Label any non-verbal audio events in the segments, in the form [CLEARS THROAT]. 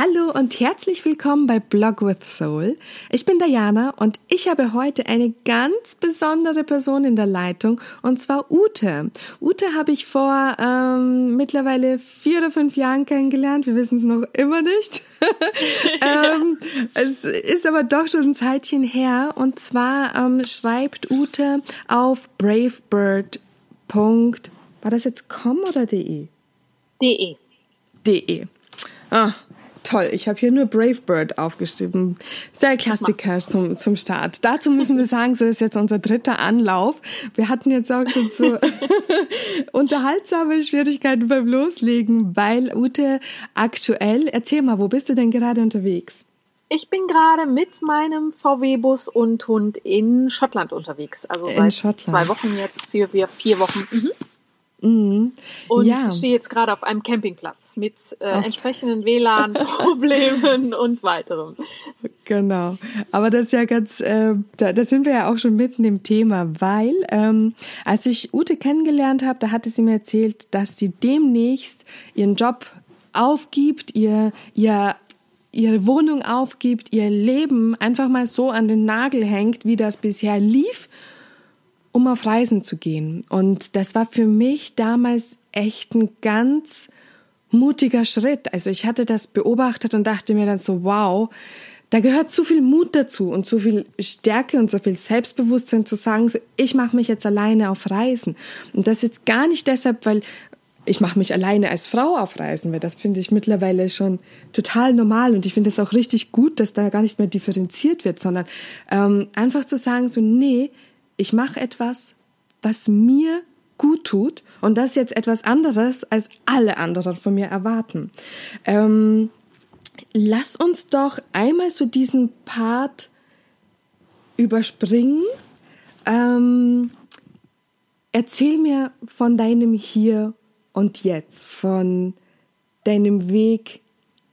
Hallo und herzlich willkommen bei Blog with Soul. Ich bin Diana und ich habe heute eine ganz besondere Person in der Leitung und zwar Ute. Ute habe ich vor ähm, mittlerweile vier oder fünf Jahren kennengelernt. Wir wissen es noch immer nicht. [LAUGHS] ähm, es ist aber doch schon ein Zeitchen her und zwar ähm, schreibt Ute auf bravebird. War das jetzt com oder de? De. De. Ah, toll. Ich habe hier nur Brave Bird aufgeschrieben. Sehr Klassiker zum, zum Start. Dazu müssen wir sagen, so ist jetzt unser dritter Anlauf. Wir hatten jetzt auch schon so [LAUGHS] unterhaltsame Schwierigkeiten beim Loslegen, weil Ute aktuell, erzähl mal, wo bist du denn gerade unterwegs? Ich bin gerade mit meinem VW-Bus und Hund in Schottland unterwegs. Also seit zwei Wochen jetzt, vier, vier Wochen. Mhm. Mhm. Und ja. ich stehe jetzt gerade auf einem Campingplatz mit äh, entsprechenden WLAN-Problemen [LAUGHS] und weiterem. Genau. Aber das ist ja ganz, äh, da, da sind wir ja auch schon mitten im Thema, weil ähm, als ich Ute kennengelernt habe, da hatte sie mir erzählt, dass sie demnächst ihren Job aufgibt, ihr, ihr ihre Wohnung aufgibt, ihr Leben einfach mal so an den Nagel hängt, wie das bisher lief um auf Reisen zu gehen. Und das war für mich damals echt ein ganz mutiger Schritt. Also ich hatte das beobachtet und dachte mir dann so, wow, da gehört zu viel Mut dazu und zu viel Stärke und so viel Selbstbewusstsein zu sagen, so, ich mache mich jetzt alleine auf Reisen. Und das jetzt gar nicht deshalb, weil ich mache mich alleine als Frau auf Reisen, weil das finde ich mittlerweile schon total normal und ich finde es auch richtig gut, dass da gar nicht mehr differenziert wird, sondern ähm, einfach zu sagen, so nee, ich mache etwas, was mir gut tut und das jetzt etwas anderes, als alle anderen von mir erwarten. Ähm, lass uns doch einmal so diesen Part überspringen. Ähm, erzähl mir von deinem Hier und Jetzt, von deinem Weg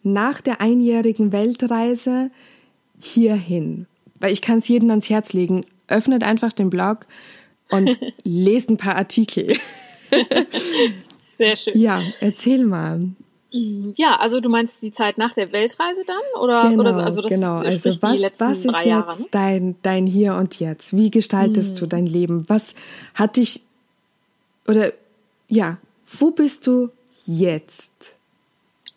nach der einjährigen Weltreise hierhin. Weil ich kann es jedem ans Herz legen öffnet einfach den Blog und [LAUGHS] lest ein paar Artikel. [LAUGHS] Sehr schön. Ja, erzähl mal. Ja, also du meinst die Zeit nach der Weltreise dann? Oder, genau, oder also das genau. Also was, was ist jetzt Jahre, ne? dein, dein Hier und Jetzt? Wie gestaltest hm. du dein Leben? Was hat dich oder ja, wo bist du jetzt?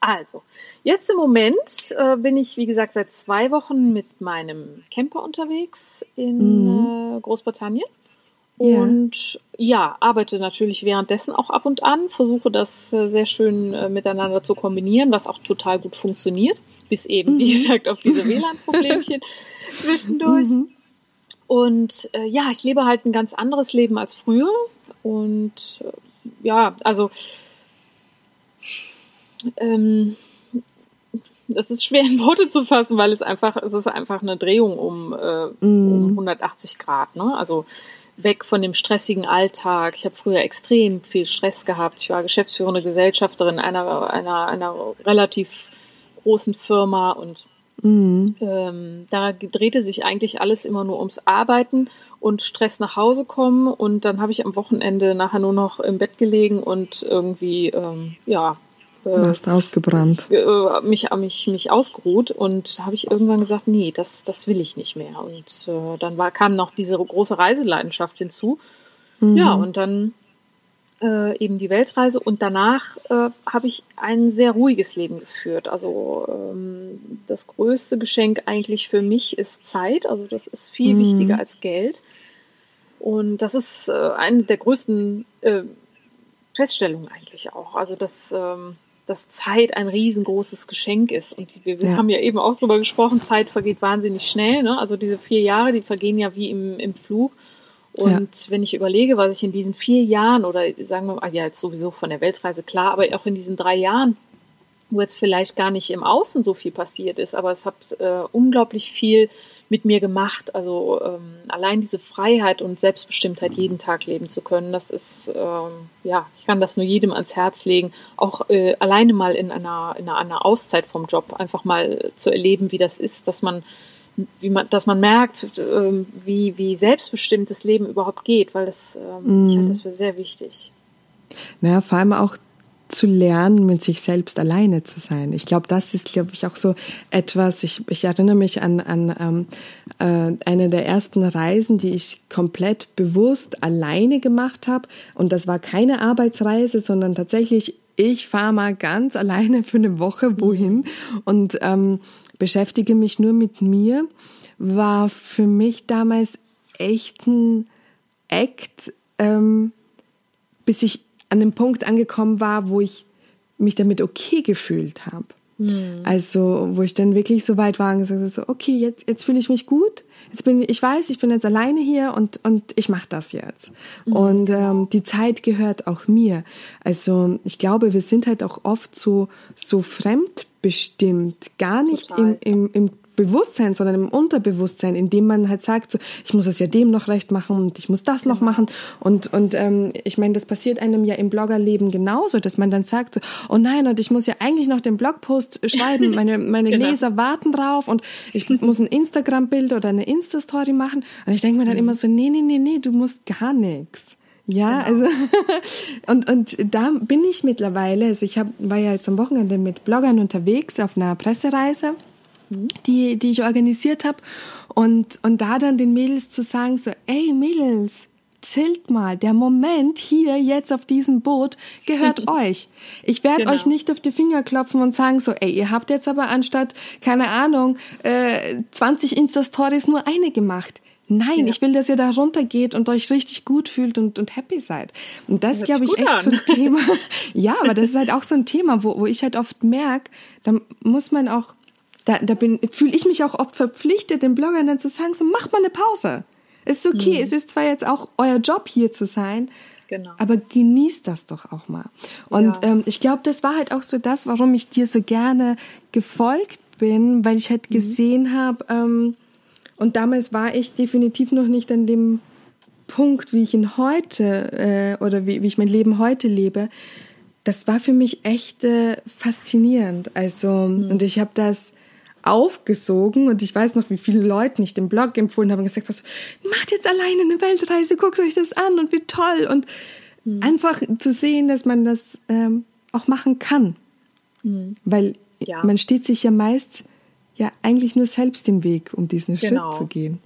Also, jetzt im Moment äh, bin ich, wie gesagt, seit zwei Wochen mit meinem Camper unterwegs in mhm. äh, Großbritannien. Und ja. ja. arbeite natürlich währenddessen auch ab und an, versuche das äh, sehr schön äh, miteinander zu kombinieren, was auch total gut funktioniert, bis eben, mhm. wie gesagt, auf diese [LAUGHS] WLAN-Problemchen zwischendurch. Mhm. Und äh, ja, ich lebe halt ein ganz anderes Leben als früher. Und äh, ja, also ähm, das ist schwer in Worte zu fassen, weil es einfach, es ist einfach eine Drehung um, äh, um 180 Grad. Ne? Also weg von dem stressigen Alltag. Ich habe früher extrem viel Stress gehabt. Ich war geschäftsführende Gesellschafterin einer, einer, einer relativ großen Firma und mhm. ähm, da drehte sich eigentlich alles immer nur ums Arbeiten und Stress nach Hause kommen und dann habe ich am Wochenende nachher nur noch im Bett gelegen und irgendwie ähm, ja Warst ausgebrannt. Äh, mich, mich, mich ausgeruht und habe ich irgendwann gesagt, nee, das, das will ich nicht mehr. Und äh, dann war, kam noch diese große Reiseleidenschaft hinzu. Mhm. Ja, und dann äh, eben die Weltreise und danach äh, habe ich ein sehr ruhiges Leben geführt. Also ähm, das größte Geschenk eigentlich für mich ist Zeit. Also das ist viel mhm. wichtiger als Geld. Und das ist äh, eine der größten äh, Feststellungen eigentlich auch. Also das ähm, dass Zeit ein riesengroßes Geschenk ist. Und wir, wir ja. haben ja eben auch darüber gesprochen, Zeit vergeht wahnsinnig schnell. Ne? Also diese vier Jahre, die vergehen ja wie im, im Flug. Und ja. wenn ich überlege, was ich in diesen vier Jahren oder sagen wir mal, ja jetzt sowieso von der Weltreise klar, aber auch in diesen drei Jahren, wo jetzt vielleicht gar nicht im Außen so viel passiert ist, aber es hat äh, unglaublich viel mit mir gemacht. Also ähm, allein diese Freiheit und Selbstbestimmtheit jeden Tag leben zu können, das ist, ähm, ja, ich kann das nur jedem ans Herz legen. Auch äh, alleine mal in einer, in einer, einer Auszeit vom Job einfach mal zu erleben, wie das ist, dass man wie man, dass man merkt, ähm, wie, wie selbstbestimmtes Leben überhaupt geht, weil das, ähm, mm. ich halte das für sehr wichtig. Naja, vor allem auch zu lernen, mit sich selbst alleine zu sein. Ich glaube, das ist, glaube ich, auch so etwas. Ich, ich erinnere mich an, an ähm, äh, eine der ersten Reisen, die ich komplett bewusst alleine gemacht habe. Und das war keine Arbeitsreise, sondern tatsächlich, ich fahre mal ganz alleine für eine Woche wohin und ähm, beschäftige mich nur mit mir. War für mich damals echt ein Act, ähm, bis ich an dem Punkt angekommen war, wo ich mich damit okay gefühlt habe. Mhm. Also, wo ich dann wirklich so weit war und gesagt habe, so, okay, jetzt, jetzt fühle ich mich gut. Jetzt bin ich, weiß, ich bin jetzt alleine hier und, und ich mache das jetzt. Mhm. Und ähm, die Zeit gehört auch mir. Also, ich glaube, wir sind halt auch oft so, so fremdbestimmt, gar nicht im, im, im Bewusstsein, sondern im Unterbewusstsein, indem man halt sagt, so, ich muss es ja dem noch recht machen und ich muss das noch genau. machen. Und, und ähm, ich meine, das passiert einem ja im Bloggerleben genauso, dass man dann sagt, so, oh nein, und ich muss ja eigentlich noch den Blogpost schreiben, meine, [LAUGHS] meine genau. Leser warten drauf und ich muss ein Instagram-Bild oder eine Insta-Story machen. Und ich denke mir dann mhm. immer so, nee, nee, nee, nee, du musst gar nichts. Ja, genau. also [LAUGHS] und, und da bin ich mittlerweile, also ich hab, war ja jetzt am Wochenende mit Bloggern unterwegs auf einer Pressereise die, die ich organisiert habe. Und, und da dann den Mädels zu sagen, so, ey Mädels, chillt mal, der Moment hier jetzt auf diesem Boot gehört [LAUGHS] euch. Ich werde genau. euch nicht auf die Finger klopfen und sagen so, ey, ihr habt jetzt aber anstatt, keine Ahnung, äh, 20 Insta-Stories nur eine gemacht. Nein, ja. ich will, dass ihr da runtergeht und euch richtig gut fühlt und, und happy seid. Und das, glaube ich, echt an. so ein [LAUGHS] Thema. ja, aber das ist halt auch so ein Thema, wo, wo ich halt oft merke, da muss man auch da, da fühle ich mich auch oft verpflichtet, den Bloggern dann zu sagen, so macht mal eine Pause. Ist okay, mhm. es ist zwar jetzt auch euer Job hier zu sein, genau. aber genießt das doch auch mal. Und ja. ähm, ich glaube, das war halt auch so das, warum ich dir so gerne gefolgt bin, weil ich halt mhm. gesehen habe, ähm, und damals war ich definitiv noch nicht an dem Punkt, wie ich ihn heute äh, oder wie, wie ich mein Leben heute lebe. Das war für mich echt äh, faszinierend. Also, mhm. und ich habe das aufgesogen und ich weiß noch, wie viele Leute ich den Blog empfohlen haben und gesagt, was, macht jetzt alleine eine Weltreise, guckt euch das an und wie toll und mhm. einfach zu sehen, dass man das ähm, auch machen kann, mhm. weil ja. man steht sich ja meist ja eigentlich nur selbst im Weg, um diesen genau. Schritt zu gehen.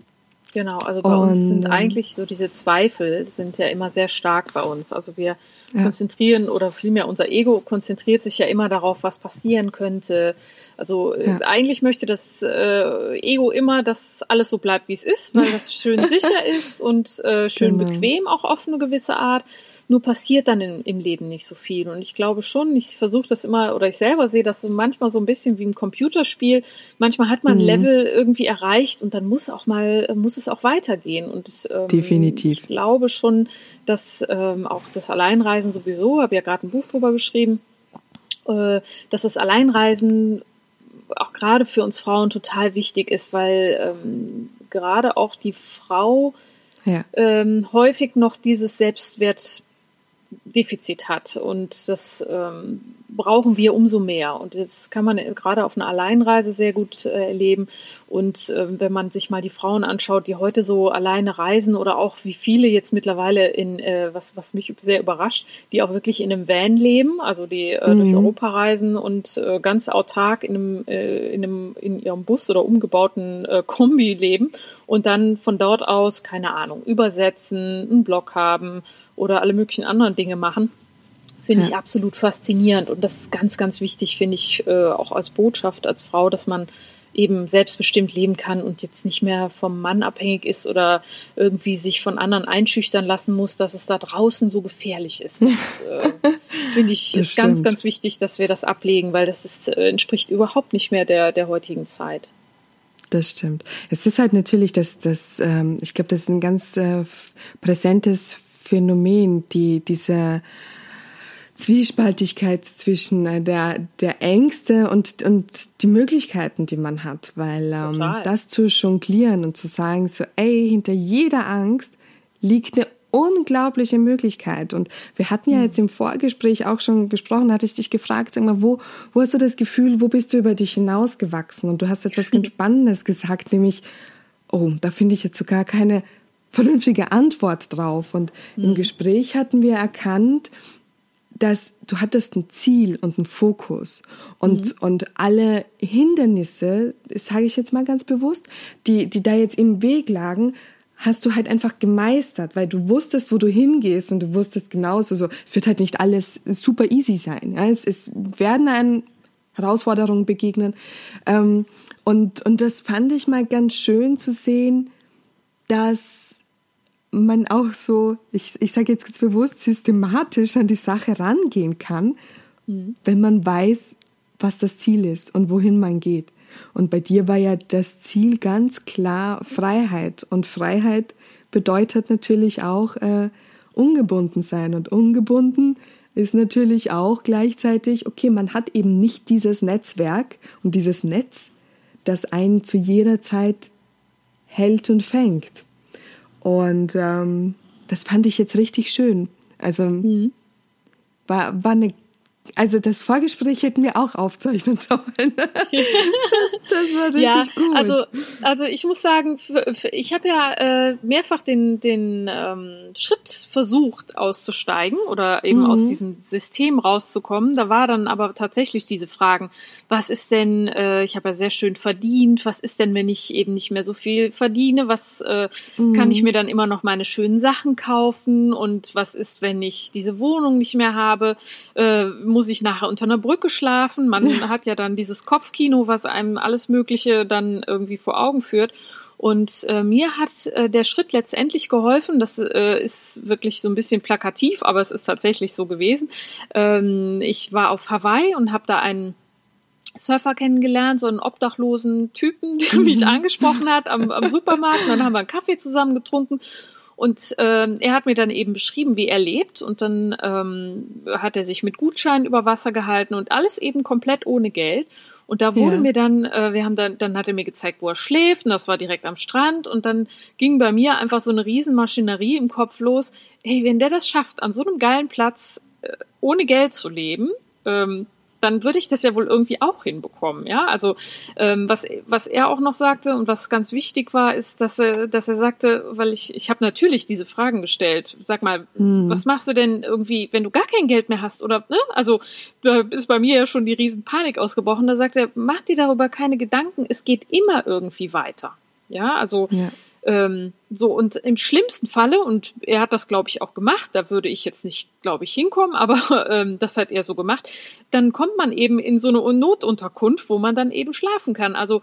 Genau, also bei und, uns sind eigentlich so diese Zweifel sind ja immer sehr stark bei uns. Also wir ja. konzentrieren oder vielmehr unser Ego konzentriert sich ja immer darauf, was passieren könnte. Also äh, ja. äh, eigentlich möchte das äh, Ego immer, dass alles so bleibt, wie es ist, weil [LAUGHS] das schön sicher ist und äh, schön genau. bequem auch auf eine gewisse Art. Nur passiert dann in, im Leben nicht so viel. Und ich glaube schon, ich versuche das immer oder ich selber sehe das manchmal so ein bisschen wie ein Computerspiel. Manchmal hat man ein mhm. Level irgendwie erreicht und dann muss auch mal muss es auch weitergehen. Und ähm, definitiv. Ich glaube schon, dass ähm, auch das Alleinreisen sowieso, habe ja gerade ein Buch drüber geschrieben, äh, dass das Alleinreisen auch gerade für uns Frauen total wichtig ist, weil ähm, gerade auch die Frau ja. ähm, häufig noch dieses Selbstwertdefizit hat. Und das ähm, brauchen wir umso mehr. Und das kann man gerade auf einer Alleinreise sehr gut äh, erleben. Und äh, wenn man sich mal die Frauen anschaut, die heute so alleine reisen oder auch wie viele jetzt mittlerweile in, äh, was, was mich sehr überrascht, die auch wirklich in einem Van leben, also die äh, mhm. durch Europa reisen und äh, ganz autark in einem, äh, in einem, in ihrem Bus oder umgebauten äh, Kombi leben und dann von dort aus, keine Ahnung, übersetzen, einen Blog haben oder alle möglichen anderen Dinge machen finde ja. ich absolut faszinierend. Und das ist ganz, ganz wichtig, finde ich, äh, auch als Botschaft, als Frau, dass man eben selbstbestimmt leben kann und jetzt nicht mehr vom Mann abhängig ist oder irgendwie sich von anderen einschüchtern lassen muss, dass es da draußen so gefährlich ist. [LAUGHS] Das äh, finde ich das ist stimmt. ganz, ganz wichtig, dass wir das ablegen, weil das ist, äh, entspricht überhaupt nicht mehr der, der heutigen Zeit. Das stimmt. Es ist halt natürlich, dass das, ähm, ich glaube, das ist ein ganz äh, präsentes Phänomen, die diese Zwiespaltigkeit zwischen äh, der, der Ängste und, und die Möglichkeiten, die man hat. Weil ähm, das zu jonglieren und zu sagen, so, ey, hinter jeder Angst liegt eine unglaubliche Möglichkeit. Und wir hatten ja hm. jetzt im Vorgespräch auch schon gesprochen, hatte ich dich gefragt, sag mal, wo, wo hast du das Gefühl, wo bist du über dich hinausgewachsen? Und du hast etwas [LAUGHS] ganz Spannendes gesagt, nämlich, oh, da finde ich jetzt sogar keine vernünftige Antwort drauf. Und im hm. Gespräch hatten wir erkannt, dass du hattest ein Ziel und einen Fokus und, mhm. und alle Hindernisse, sage ich jetzt mal ganz bewusst, die, die da jetzt im Weg lagen, hast du halt einfach gemeistert, weil du wusstest, wo du hingehst und du wusstest genauso so, es wird halt nicht alles super easy sein. Ja? Es, es werden einen Herausforderungen begegnen. Ähm, und, und das fand ich mal ganz schön zu sehen, dass man auch so, ich, ich sage jetzt ganz bewusst, systematisch an die Sache rangehen kann, mhm. wenn man weiß, was das Ziel ist und wohin man geht. Und bei dir war ja das Ziel ganz klar Freiheit. Und Freiheit bedeutet natürlich auch äh, ungebunden sein. Und ungebunden ist natürlich auch gleichzeitig, okay, man hat eben nicht dieses Netzwerk und dieses Netz, das einen zu jeder Zeit hält und fängt. Und ähm, das fand ich jetzt richtig schön. Also mhm. war, war eine also das Vorgespräch hätten wir auch aufzeichnen sollen. [LAUGHS] Das, das war richtig ja, gut. Also, also ich muss sagen, ich habe ja äh, mehrfach den, den ähm, Schritt versucht auszusteigen oder eben mhm. aus diesem System rauszukommen. Da war dann aber tatsächlich diese Fragen, was ist denn, äh, ich habe ja sehr schön verdient, was ist denn, wenn ich eben nicht mehr so viel verdiene, was äh, mhm. kann ich mir dann immer noch meine schönen Sachen kaufen und was ist, wenn ich diese Wohnung nicht mehr habe, äh, muss ich nachher unter einer Brücke schlafen. Man hat ja dann dieses Kopfkino, was einem alles Mögliche dann irgendwie vor Augen führt. Und äh, mir hat äh, der Schritt letztendlich geholfen. Das äh, ist wirklich so ein bisschen plakativ, aber es ist tatsächlich so gewesen. Ähm, ich war auf Hawaii und habe da einen Surfer kennengelernt, so einen obdachlosen Typen, der [LAUGHS] mich mhm. angesprochen hat am, am Supermarkt. Und dann haben wir einen Kaffee zusammen getrunken. Und ähm, er hat mir dann eben beschrieben, wie er lebt. Und dann ähm, hat er sich mit Gutscheinen über Wasser gehalten und alles eben komplett ohne Geld. Und da wurde ja. mir dann, äh, wir haben dann, dann hat er mir gezeigt, wo er schläft, und das war direkt am Strand. Und dann ging bei mir einfach so eine Riesenmaschinerie im Kopf los. Hey, wenn der das schafft, an so einem geilen Platz äh, ohne Geld zu leben, ähm, dann würde ich das ja wohl irgendwie auch hinbekommen, ja. Also ähm, was was er auch noch sagte und was ganz wichtig war, ist, dass er dass er sagte, weil ich ich habe natürlich diese Fragen gestellt. Sag mal, hm. was machst du denn irgendwie, wenn du gar kein Geld mehr hast oder ne? Also da ist bei mir ja schon die Riesenpanik ausgebrochen. Da sagt er, mach dir darüber keine Gedanken. Es geht immer irgendwie weiter. Ja, also ja. Ähm, so, und im schlimmsten Falle, und er hat das, glaube ich, auch gemacht, da würde ich jetzt nicht, glaube ich, hinkommen, [LAUGHS] aber ähm, das hat er so gemacht, dann kommt man eben in so eine Notunterkunft, wo man dann eben schlafen kann. Also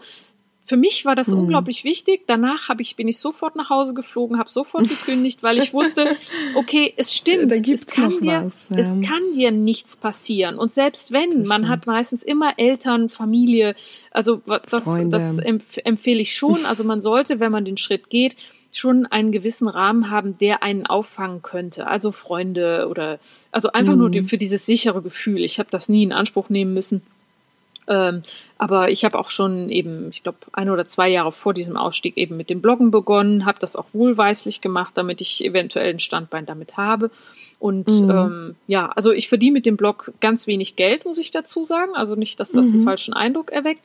für mich war das mhm. unglaublich wichtig. Danach habe ich, bin ich sofort nach Hause geflogen, habe sofort gekündigt, weil ich wusste, [LAUGHS] okay, es stimmt, es kann, dir, was, ja. es kann dir nichts passieren. Und selbst wenn, das man stimmt. hat meistens immer Eltern, Familie, also das, das empfehle ich schon. Also man sollte, wenn man den Schritt geht, schon einen gewissen Rahmen haben, der einen auffangen könnte. Also Freunde oder also einfach mhm. nur für dieses sichere Gefühl. Ich habe das nie in Anspruch nehmen müssen. Ähm, aber ich habe auch schon eben, ich glaube, ein oder zwei Jahre vor diesem Ausstieg eben mit dem Bloggen begonnen, habe das auch wohlweislich gemacht, damit ich eventuell ein Standbein damit habe. Und mhm. ähm, ja, also ich verdiene mit dem Blog ganz wenig Geld, muss ich dazu sagen. Also nicht, dass das mhm. einen falschen Eindruck erweckt.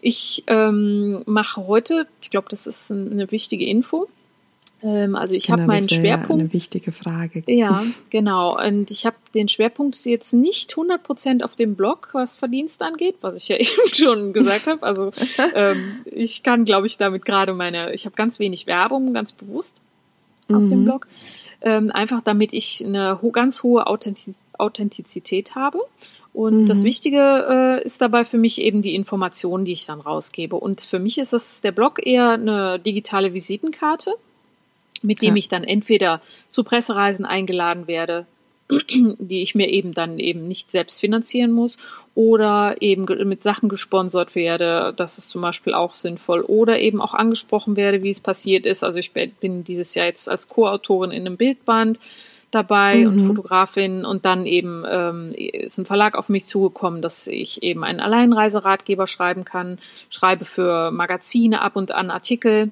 Ich ähm, mache heute, ich glaube, das ist eine wichtige Info. Ähm, also ich genau, habe meinen Schwerpunkt. Ja eine wichtige Frage. Ja, genau. Und ich habe den Schwerpunkt jetzt nicht 100% auf dem Blog, was Verdienst angeht, was ich ja [LAUGHS] eben schon gesagt habe. Also [LAUGHS] ähm, ich kann, glaube ich, damit gerade meine, ich habe ganz wenig Werbung, ganz bewusst auf mhm. dem Blog. Ähm, einfach damit ich eine ganz hohe Authentiz Authentizität habe. Und mhm. das Wichtige äh, ist dabei für mich eben die Informationen, die ich dann rausgebe. Und für mich ist das der Blog eher eine digitale Visitenkarte mit dem ja. ich dann entweder zu Pressereisen eingeladen werde, [CLEARS THROAT] die ich mir eben dann eben nicht selbst finanzieren muss oder eben mit Sachen gesponsert werde, das ist zum Beispiel auch sinnvoll oder eben auch angesprochen werde, wie es passiert ist. Also ich bin dieses Jahr jetzt als Co-Autorin in einem Bildband dabei mhm. und Fotografin und dann eben ähm, ist ein Verlag auf mich zugekommen, dass ich eben einen Alleinreiseratgeber schreiben kann, schreibe für Magazine ab und an Artikel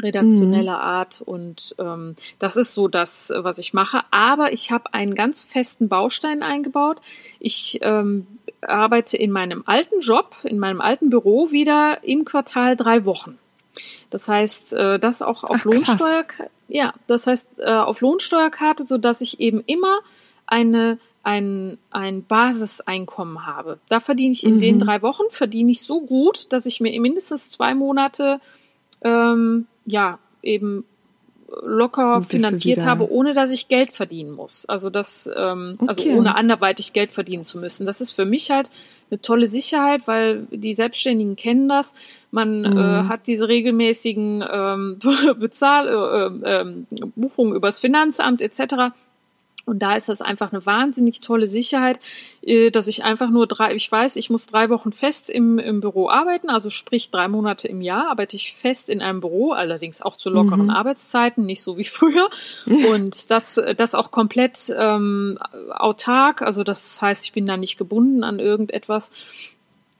redaktioneller mhm. Art und ähm, das ist so das, was ich mache. Aber ich habe einen ganz festen Baustein eingebaut. Ich ähm, arbeite in meinem alten Job, in meinem alten Büro wieder im Quartal drei Wochen. Das heißt, äh, das auch auf Ach, Lohnsteuer, ja, das heißt äh, auf Lohnsteuerkarte, so dass ich eben immer eine ein, ein Basiseinkommen habe. Da verdiene ich in mhm. den drei Wochen, verdiene ich so gut, dass ich mir mindestens zwei Monate ähm, ja eben locker finanziert habe, ohne dass ich Geld verdienen muss. Also das, ähm, also okay. also ohne anderweitig Geld verdienen zu müssen. Das ist für mich halt eine tolle Sicherheit, weil die Selbstständigen kennen das. Man äh, mhm. äh, hat diese regelmäßigen ähm, [LAUGHS] Bezahl äh, äh, Buchungen übers Finanzamt etc. Und da ist das einfach eine wahnsinnig tolle Sicherheit, äh, dass ich einfach nur drei, ich weiß, ich muss drei Wochen fest im, im Büro arbeiten, also sprich drei Monate im Jahr arbeite ich fest in einem Büro, allerdings auch zu lockeren mhm. Arbeitszeiten, nicht so wie früher. [LAUGHS] Und das, das auch komplett ähm, autark, also das heißt, ich bin da nicht gebunden an irgendetwas.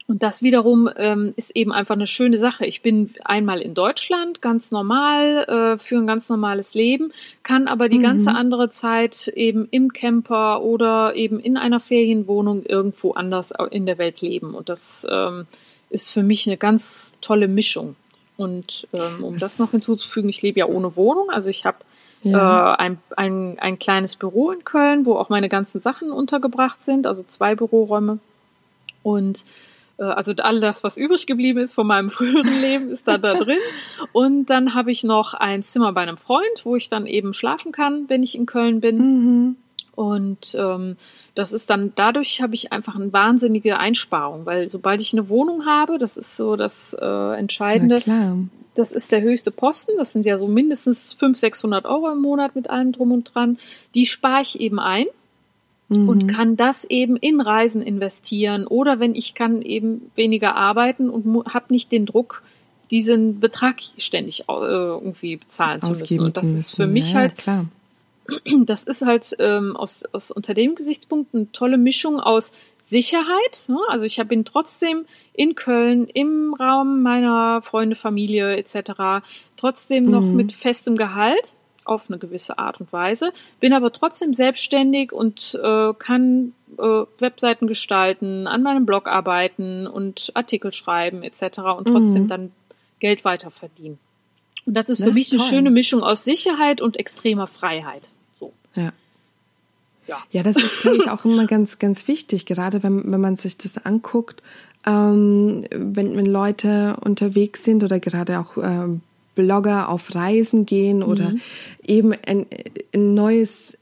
Und das wiederum ähm, ist eben einfach eine schöne Sache. Ich bin einmal in Deutschland ganz normal äh, für ein ganz normales Leben, kann aber die mhm. ganze andere Zeit eben im Camper oder eben in einer Ferienwohnung irgendwo anders in der Welt leben. Und das ähm, ist für mich eine ganz tolle Mischung. Und ähm, um das noch hinzuzufügen, ich lebe ja ohne Wohnung. Also ich habe ja. äh, ein, ein, ein kleines Büro in Köln, wo auch meine ganzen Sachen untergebracht sind, also zwei Büroräume. Und also all das, was übrig geblieben ist von meinem [LAUGHS] früheren Leben, ist da da drin. Und dann habe ich noch ein Zimmer bei einem Freund, wo ich dann eben schlafen kann, wenn ich in Köln bin. Mhm. Und ähm, das ist dann, dadurch habe ich einfach eine wahnsinnige Einsparung, weil sobald ich eine Wohnung habe, das ist so das äh, Entscheidende. Das ist der höchste Posten. Das sind ja so mindestens 500, 600 Euro im Monat mit allem drum und dran. Die spare ich eben ein mhm. und kann das eben in Reisen investieren oder wenn ich kann eben weniger arbeiten und habe nicht den Druck, diesen Betrag ständig äh, irgendwie bezahlen zu müssen. Und das ist für mich ja, halt, klar. [CLEARS THROAT] das ist halt ähm, aus, aus unter dem Gesichtspunkt eine tolle Mischung aus Sicherheit. Ne? Also ich bin trotzdem in Köln im Raum meiner Freunde, Familie etc. trotzdem noch mhm. mit festem Gehalt auf eine gewisse Art und Weise, bin aber trotzdem selbstständig und äh, kann äh, Webseiten gestalten, an meinem Blog arbeiten und Artikel schreiben etc. und trotzdem mhm. dann Geld weiter verdienen. Und das ist das für mich ist eine schöne Mischung aus Sicherheit und extremer Freiheit. So. Ja. Ja. ja, das ist, glaube ich, auch immer ganz, ganz wichtig, gerade wenn, wenn man sich das anguckt, ähm, wenn, wenn Leute unterwegs sind oder gerade auch ähm, Blogger auf Reisen gehen oder mhm. eben ein, ein neues,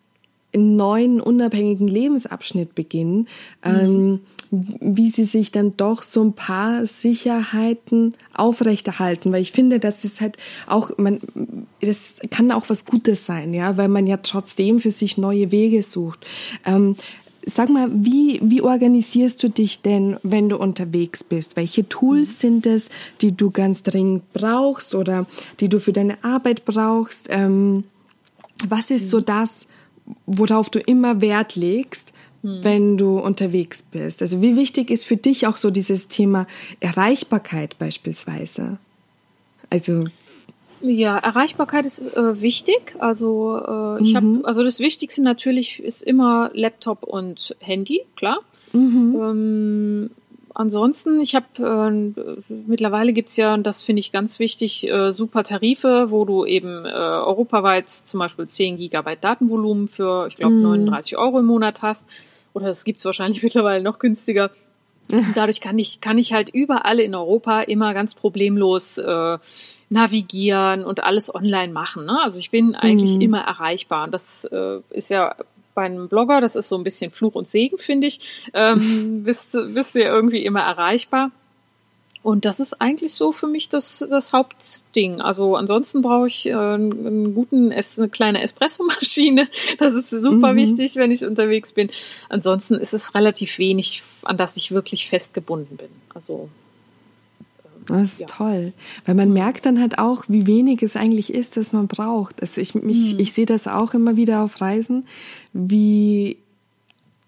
einen neuen unabhängigen Lebensabschnitt beginnen, mhm. ähm, wie sie sich dann doch so ein paar Sicherheiten aufrechterhalten, weil ich finde, das ist halt auch, man, das kann auch was Gutes sein, ja, weil man ja trotzdem für sich neue Wege sucht. Ähm, Sag mal, wie, wie organisierst du dich denn, wenn du unterwegs bist? Welche Tools sind es, die du ganz dringend brauchst oder die du für deine Arbeit brauchst? Ähm, was ist so das, worauf du immer Wert legst, hm. wenn du unterwegs bist? Also wie wichtig ist für dich auch so dieses Thema Erreichbarkeit beispielsweise? Also ja, Erreichbarkeit ist äh, wichtig. Also äh, ich mhm. habe, also das Wichtigste natürlich ist immer Laptop und Handy, klar. Mhm. Ähm, ansonsten, ich habe äh, mittlerweile gibt's ja, und das finde ich ganz wichtig, äh, super Tarife, wo du eben äh, europaweit zum Beispiel 10 Gigabyte Datenvolumen für, ich glaube, mhm. 39 Euro im Monat hast. Oder es gibt's wahrscheinlich [LAUGHS] mittlerweile noch günstiger. [LAUGHS] Dadurch kann ich, kann ich halt überall in Europa immer ganz problemlos äh, navigieren und alles online machen. Ne? Also ich bin eigentlich mhm. immer erreichbar. Und das äh, ist ja bei einem Blogger, das ist so ein bisschen Fluch und Segen, finde ich. Ähm, [LAUGHS] bist, bist du ja irgendwie immer erreichbar. Und das ist eigentlich so für mich das, das Hauptding. Also ansonsten brauche ich äh, einen guten, eine kleine Espressomaschine. [LAUGHS] Das ist super mhm. wichtig, wenn ich unterwegs bin. Ansonsten ist es relativ wenig, an das ich wirklich festgebunden bin. Also das ist ja. toll, weil man merkt dann halt auch, wie wenig es eigentlich ist, dass man braucht. Also ich, mich, mhm. ich sehe das auch immer wieder auf Reisen, wie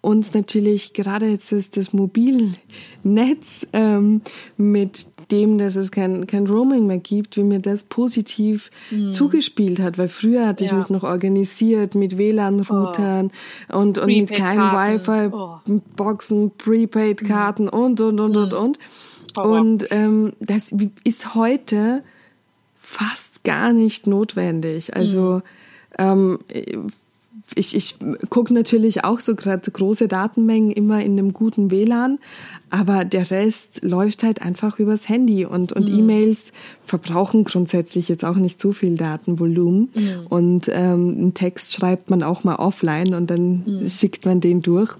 uns natürlich gerade jetzt das, das Mobilnetz ähm, mit dem, dass es kein, kein Roaming mehr gibt, wie mir das positiv mhm. zugespielt hat. Weil früher hatte ich mich noch organisiert mit WLAN-Routern oh. und, und mit keinen Wi-Fi-Boxen, oh. Prepaid-Karten mhm. und, und, und, und, mhm. und. Und ähm, das ist heute fast gar nicht notwendig. Also mhm. ähm, ich, ich gucke natürlich auch so gerade große Datenmengen immer in einem guten WLAN, aber der Rest läuft halt einfach übers Handy und, und mhm. E-Mails verbrauchen grundsätzlich jetzt auch nicht so viel Datenvolumen. Mhm. Und ähm, einen Text schreibt man auch mal offline und dann mhm. schickt man den durch.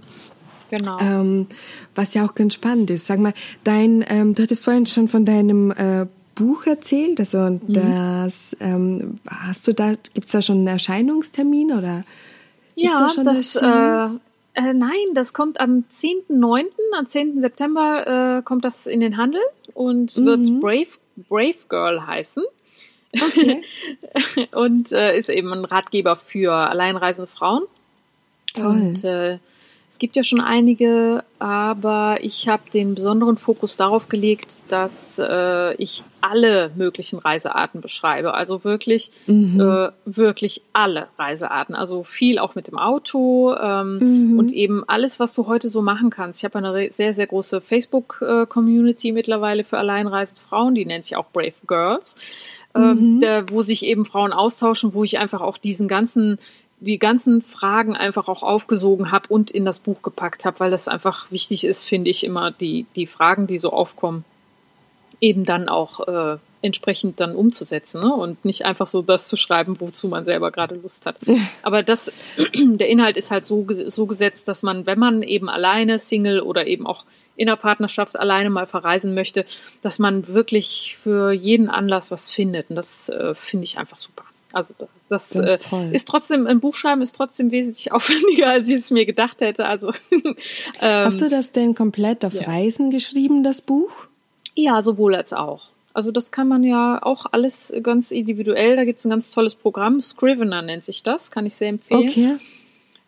Genau. Ähm, was ja auch ganz spannend ist. Sag mal, dein, ähm, du hattest vorhin schon von deinem äh, Buch erzählt. Also mhm. das ähm, hast du da, gibt es da schon einen Erscheinungstermin oder ja, da das, äh, äh, nein, das kommt am 10.9., am 10. September äh, kommt das in den Handel und mhm. wird Brave, Brave Girl heißen. Okay. [LAUGHS] und äh, ist eben ein Ratgeber für alleinreisende Frauen. Toll. Und äh, es gibt ja schon einige, aber ich habe den besonderen Fokus darauf gelegt, dass äh, ich alle möglichen Reisearten beschreibe. Also wirklich, mhm. äh, wirklich alle Reisearten. Also viel auch mit dem Auto ähm, mhm. und eben alles, was du heute so machen kannst. Ich habe eine sehr, sehr große Facebook-Community mittlerweile für alleinreisende Frauen, die nennt sich auch Brave Girls. Ähm, mhm. der, wo sich eben Frauen austauschen, wo ich einfach auch diesen ganzen die ganzen Fragen einfach auch aufgesogen habe und in das Buch gepackt habe, weil das einfach wichtig ist, finde ich immer, die, die Fragen, die so aufkommen, eben dann auch äh, entsprechend dann umzusetzen ne? und nicht einfach so das zu schreiben, wozu man selber gerade Lust hat. Aber das, [CLEARS THROAT] der Inhalt ist halt so, so gesetzt, dass man, wenn man eben alleine Single oder eben auch in der Partnerschaft alleine mal verreisen möchte, dass man wirklich für jeden Anlass was findet. Und das äh, finde ich einfach super. Also das, das ist, äh, ist, trotzdem, ein Buchschreiben ist trotzdem wesentlich [LAUGHS] aufwendiger, als ich es mir gedacht hätte. Also, [LAUGHS] ähm, Hast du das denn komplett auf ja. Reisen geschrieben, das Buch? Ja, sowohl als auch. Also das kann man ja auch alles ganz individuell. Da gibt es ein ganz tolles Programm, Scrivener nennt sich das, kann ich sehr empfehlen. Okay.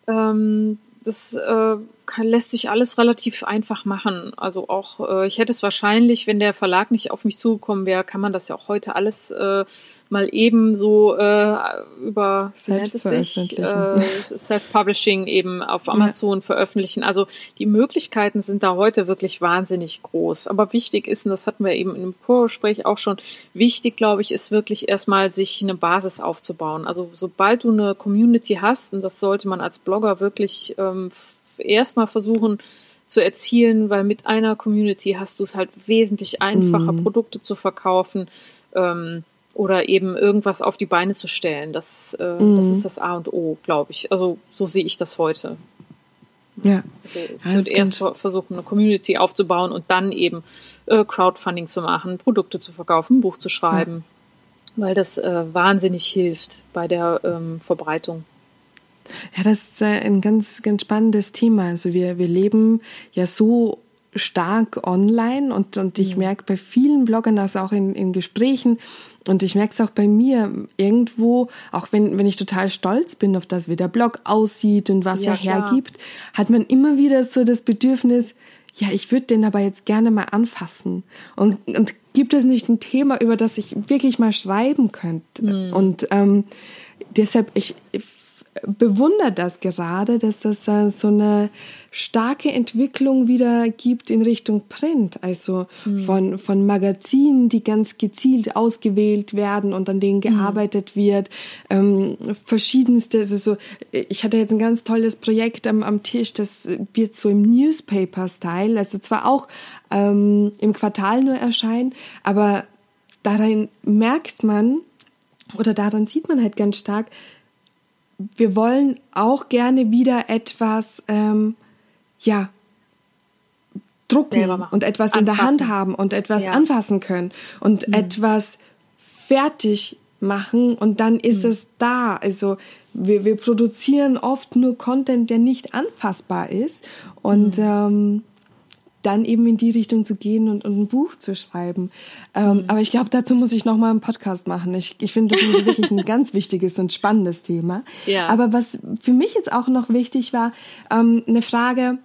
Ähm, das äh, kann, lässt sich alles relativ einfach machen. Also auch, äh, ich hätte es wahrscheinlich, wenn der Verlag nicht auf mich zugekommen wäre, kann man das ja auch heute alles äh, mal eben so äh, über wie nennt es sich äh, Self-Publishing eben auf Amazon ja. veröffentlichen. Also die Möglichkeiten sind da heute wirklich wahnsinnig groß. Aber wichtig ist, und das hatten wir eben im Vorgespräch auch schon, wichtig, glaube ich, ist wirklich erstmal sich eine Basis aufzubauen. Also sobald du eine Community hast, und das sollte man als Blogger wirklich ähm, erstmal versuchen, zu erzielen, weil mit einer Community hast du es halt wesentlich einfacher, mhm. Produkte zu verkaufen. Ähm, oder eben irgendwas auf die Beine zu stellen. Das, äh, mhm. das ist das A und O, glaube ich. Also so sehe ich das heute. Ja. Also, ich würde erst versuchen, eine Community aufzubauen und dann eben äh, Crowdfunding zu machen, Produkte zu verkaufen, ein Buch zu schreiben, ja. weil das äh, wahnsinnig hilft bei der ähm, Verbreitung. Ja, das ist äh, ein ganz, ganz spannendes Thema. Also wir, wir leben ja so stark online und, und ich mhm. merke bei vielen Bloggern, also auch in, in Gesprächen, und ich merke es auch bei mir irgendwo, auch wenn, wenn ich total stolz bin auf das, wie der Blog aussieht und was ja, er hergibt, klar. hat man immer wieder so das Bedürfnis, ja, ich würde den aber jetzt gerne mal anfassen. Und, und gibt es nicht ein Thema, über das ich wirklich mal schreiben könnte? Mhm. Und ähm, deshalb, ich, bewundert das gerade, dass das so eine starke Entwicklung wieder gibt in Richtung Print, also mhm. von, von Magazinen, die ganz gezielt ausgewählt werden und an denen hm. gearbeitet mhm. wird, ähm, verschiedenste, also so, ich hatte jetzt ein ganz tolles Projekt am, am Tisch, das wird so im Newspaper-Style, also zwar auch ähm, im Quartal nur erscheinen, aber darin merkt man, oder daran sieht man halt ganz stark, wir wollen auch gerne wieder etwas, ähm, ja, drucken und etwas anfassen. in der Hand haben und etwas ja. anfassen können und mhm. etwas fertig machen und dann ist mhm. es da. Also wir, wir produzieren oft nur Content, der nicht anfassbar ist und mhm. ähm, dann eben in die Richtung zu gehen und, und ein Buch zu schreiben. Ähm, mhm. Aber ich glaube, dazu muss ich noch mal einen Podcast machen. Ich, ich finde, das ist wirklich ein [LAUGHS] ganz wichtiges und spannendes Thema. Ja. Aber was für mich jetzt auch noch wichtig war, ähm, eine Frage,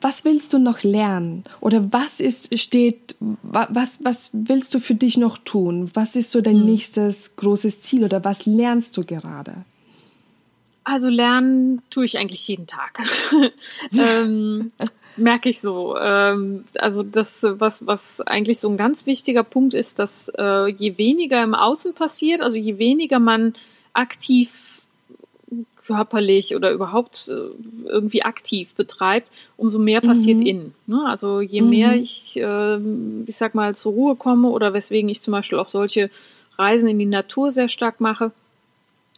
was willst du noch lernen? Oder was ist, steht, was, was willst du für dich noch tun? Was ist so dein mhm. nächstes großes Ziel oder was lernst du gerade? Also lernen tue ich eigentlich jeden Tag. [LAUGHS] ähm, [LAUGHS] merke ich so. Ähm, also das, was, was eigentlich so ein ganz wichtiger Punkt ist, dass äh, je weniger im Außen passiert, also je weniger man aktiv körperlich oder überhaupt äh, irgendwie aktiv betreibt, umso mehr passiert mhm. innen. Ne? Also je mhm. mehr ich, äh, ich sag mal, zur Ruhe komme oder weswegen ich zum Beispiel auch solche Reisen in die Natur sehr stark mache,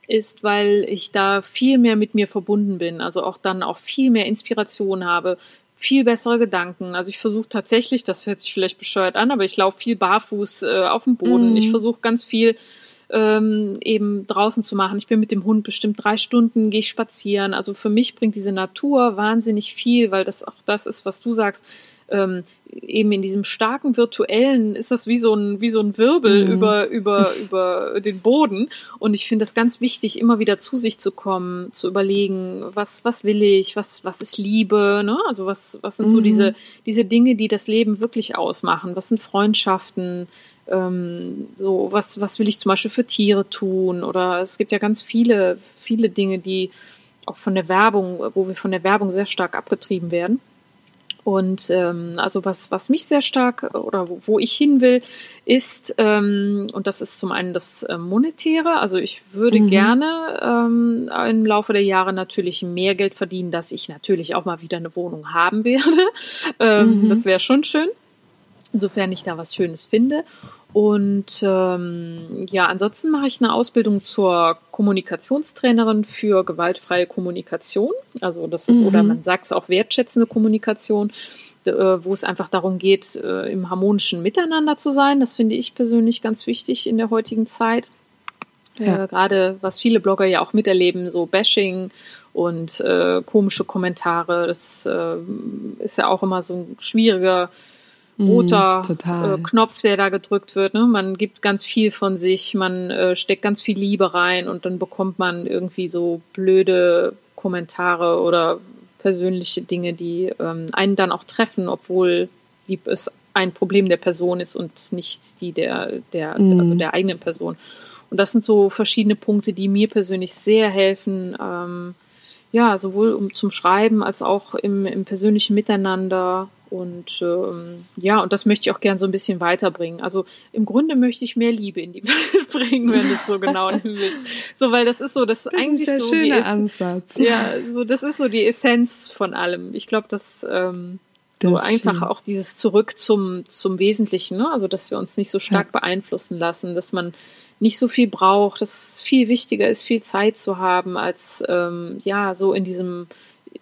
ist, weil ich da viel mehr mit mir verbunden bin, also auch dann auch viel mehr Inspiration habe, viel bessere Gedanken. Also ich versuche tatsächlich, das hört sich vielleicht bescheuert an, aber ich laufe viel barfuß äh, auf dem Boden. Mm. Ich versuche ganz viel ähm, eben draußen zu machen. Ich bin mit dem Hund bestimmt drei Stunden, gehe ich spazieren. Also für mich bringt diese Natur wahnsinnig viel, weil das auch das ist, was du sagst ähm, eben in diesem starken virtuellen ist das wie so ein, wie so ein Wirbel mhm. über, über, [LAUGHS] über den Boden. Und ich finde das ganz wichtig, immer wieder zu sich zu kommen, zu überlegen, was, was will ich, was, was ist Liebe, ne? Also was, was sind mhm. so diese, diese Dinge, die das Leben wirklich ausmachen? Was sind Freundschaften? Ähm, so, was, was will ich zum Beispiel für Tiere tun? Oder es gibt ja ganz viele, viele Dinge, die auch von der Werbung, wo wir von der Werbung sehr stark abgetrieben werden. Und ähm, also was, was mich sehr stark oder wo, wo ich hin will, ist, ähm, und das ist zum einen das äh, Monetäre, also ich würde mhm. gerne ähm, im Laufe der Jahre natürlich mehr Geld verdienen, dass ich natürlich auch mal wieder eine Wohnung haben [LAUGHS] werde. ähm, mhm. Das wäre schon schön, insofern ich da was Schönes finde. Und ähm, ja, ansonsten mache ich eine Ausbildung zur Kommunikationstrainerin für gewaltfreie Kommunikation. Also das ist, mhm. oder man sagt es auch wertschätzende Kommunikation, äh, wo es einfach darum geht, äh, im harmonischen Miteinander zu sein. Das finde ich persönlich ganz wichtig in der heutigen Zeit. Ja. Äh, Gerade was viele Blogger ja auch miterleben, so Bashing und äh, komische Kommentare. Das äh, ist ja auch immer so ein schwieriger roter mm, äh, Knopf, der da gedrückt wird. Ne? Man gibt ganz viel von sich, man äh, steckt ganz viel Liebe rein und dann bekommt man irgendwie so blöde Kommentare oder persönliche Dinge, die ähm, einen dann auch treffen, obwohl lieb es ein Problem der Person ist und nicht die der, der, mm. also der eigenen Person. Und das sind so verschiedene Punkte, die mir persönlich sehr helfen, ähm, ja, sowohl um zum Schreiben als auch im, im persönlichen Miteinander und ähm, ja, und das möchte ich auch gern so ein bisschen weiterbringen. Also im Grunde möchte ich mehr Liebe in die [LAUGHS] Welt bringen, wenn du es so genau willst. So, weil das ist so, das, das eigentlich ist so die Ansatz. Ja, so das ist so die Essenz von allem. Ich glaube, dass ähm, so das einfach schön. auch dieses Zurück zum zum Wesentlichen, ne? Also dass wir uns nicht so stark ja. beeinflussen lassen, dass man nicht so viel braucht, dass es viel wichtiger ist, viel Zeit zu haben, als ähm, ja so in diesem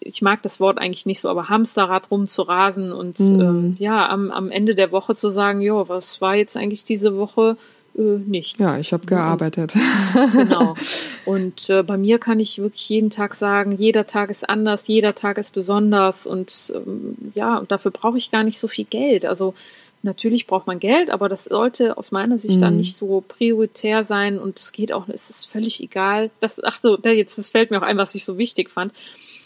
ich mag das Wort eigentlich nicht so, aber Hamsterrad rumzurasen und mhm. ähm, ja, am, am Ende der Woche zu sagen, jo, was war jetzt eigentlich diese Woche? Äh, nichts. Ja, ich habe gearbeitet. Und, [LAUGHS] genau. [LAUGHS] Und äh, bei mir kann ich wirklich jeden Tag sagen, jeder Tag ist anders, jeder Tag ist besonders und ähm, ja, und dafür brauche ich gar nicht so viel Geld. Also Natürlich braucht man Geld, aber das sollte aus meiner Sicht mhm. dann nicht so prioritär sein und es geht auch, es ist völlig egal. Das, ach so, jetzt, das fällt mir auch ein, was ich so wichtig fand.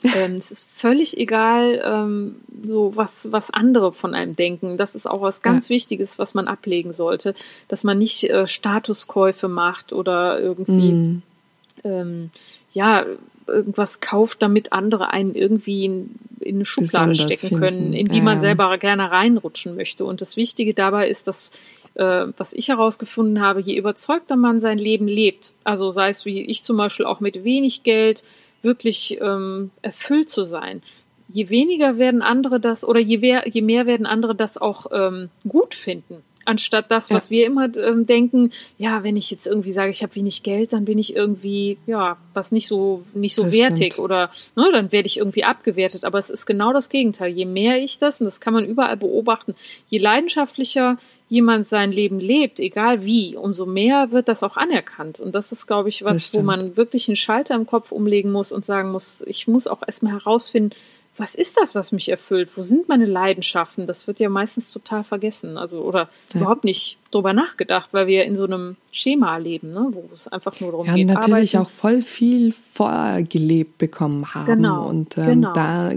[LAUGHS] ähm, es ist völlig egal, ähm, so was, was andere von einem denken. Das ist auch was ganz ja. Wichtiges, was man ablegen sollte, dass man nicht äh, Statuskäufe macht oder irgendwie, mhm. ähm, ja, irgendwas kauft, damit andere einen irgendwie in, in eine Schublade stecken finden. können, in die ja. man selber gerne reinrutschen möchte. Und das Wichtige dabei ist, dass äh, was ich herausgefunden habe, je überzeugter man sein Leben lebt, also sei es wie ich zum Beispiel auch mit wenig Geld wirklich ähm, erfüllt zu sein, je weniger werden andere das oder je, mehr, je mehr werden andere das auch ähm, gut finden anstatt das, was ja. wir immer ähm, denken, ja, wenn ich jetzt irgendwie sage, ich habe wenig Geld, dann bin ich irgendwie, ja, was nicht so, nicht so das wertig stimmt. oder ne, dann werde ich irgendwie abgewertet. Aber es ist genau das Gegenteil. Je mehr ich das, und das kann man überall beobachten, je leidenschaftlicher jemand sein Leben lebt, egal wie, umso mehr wird das auch anerkannt. Und das ist, glaube ich, was, wo man wirklich einen Schalter im Kopf umlegen muss und sagen muss, ich muss auch erstmal herausfinden, was ist das, was mich erfüllt? Wo sind meine Leidenschaften? Das wird ja meistens total vergessen, also oder ja. überhaupt nicht drüber nachgedacht, weil wir in so einem Schema leben, ne, wo es einfach nur darum ja, geht. Ja, natürlich arbeiten. auch voll viel vorgelebt bekommen haben genau, und ähm, genau. da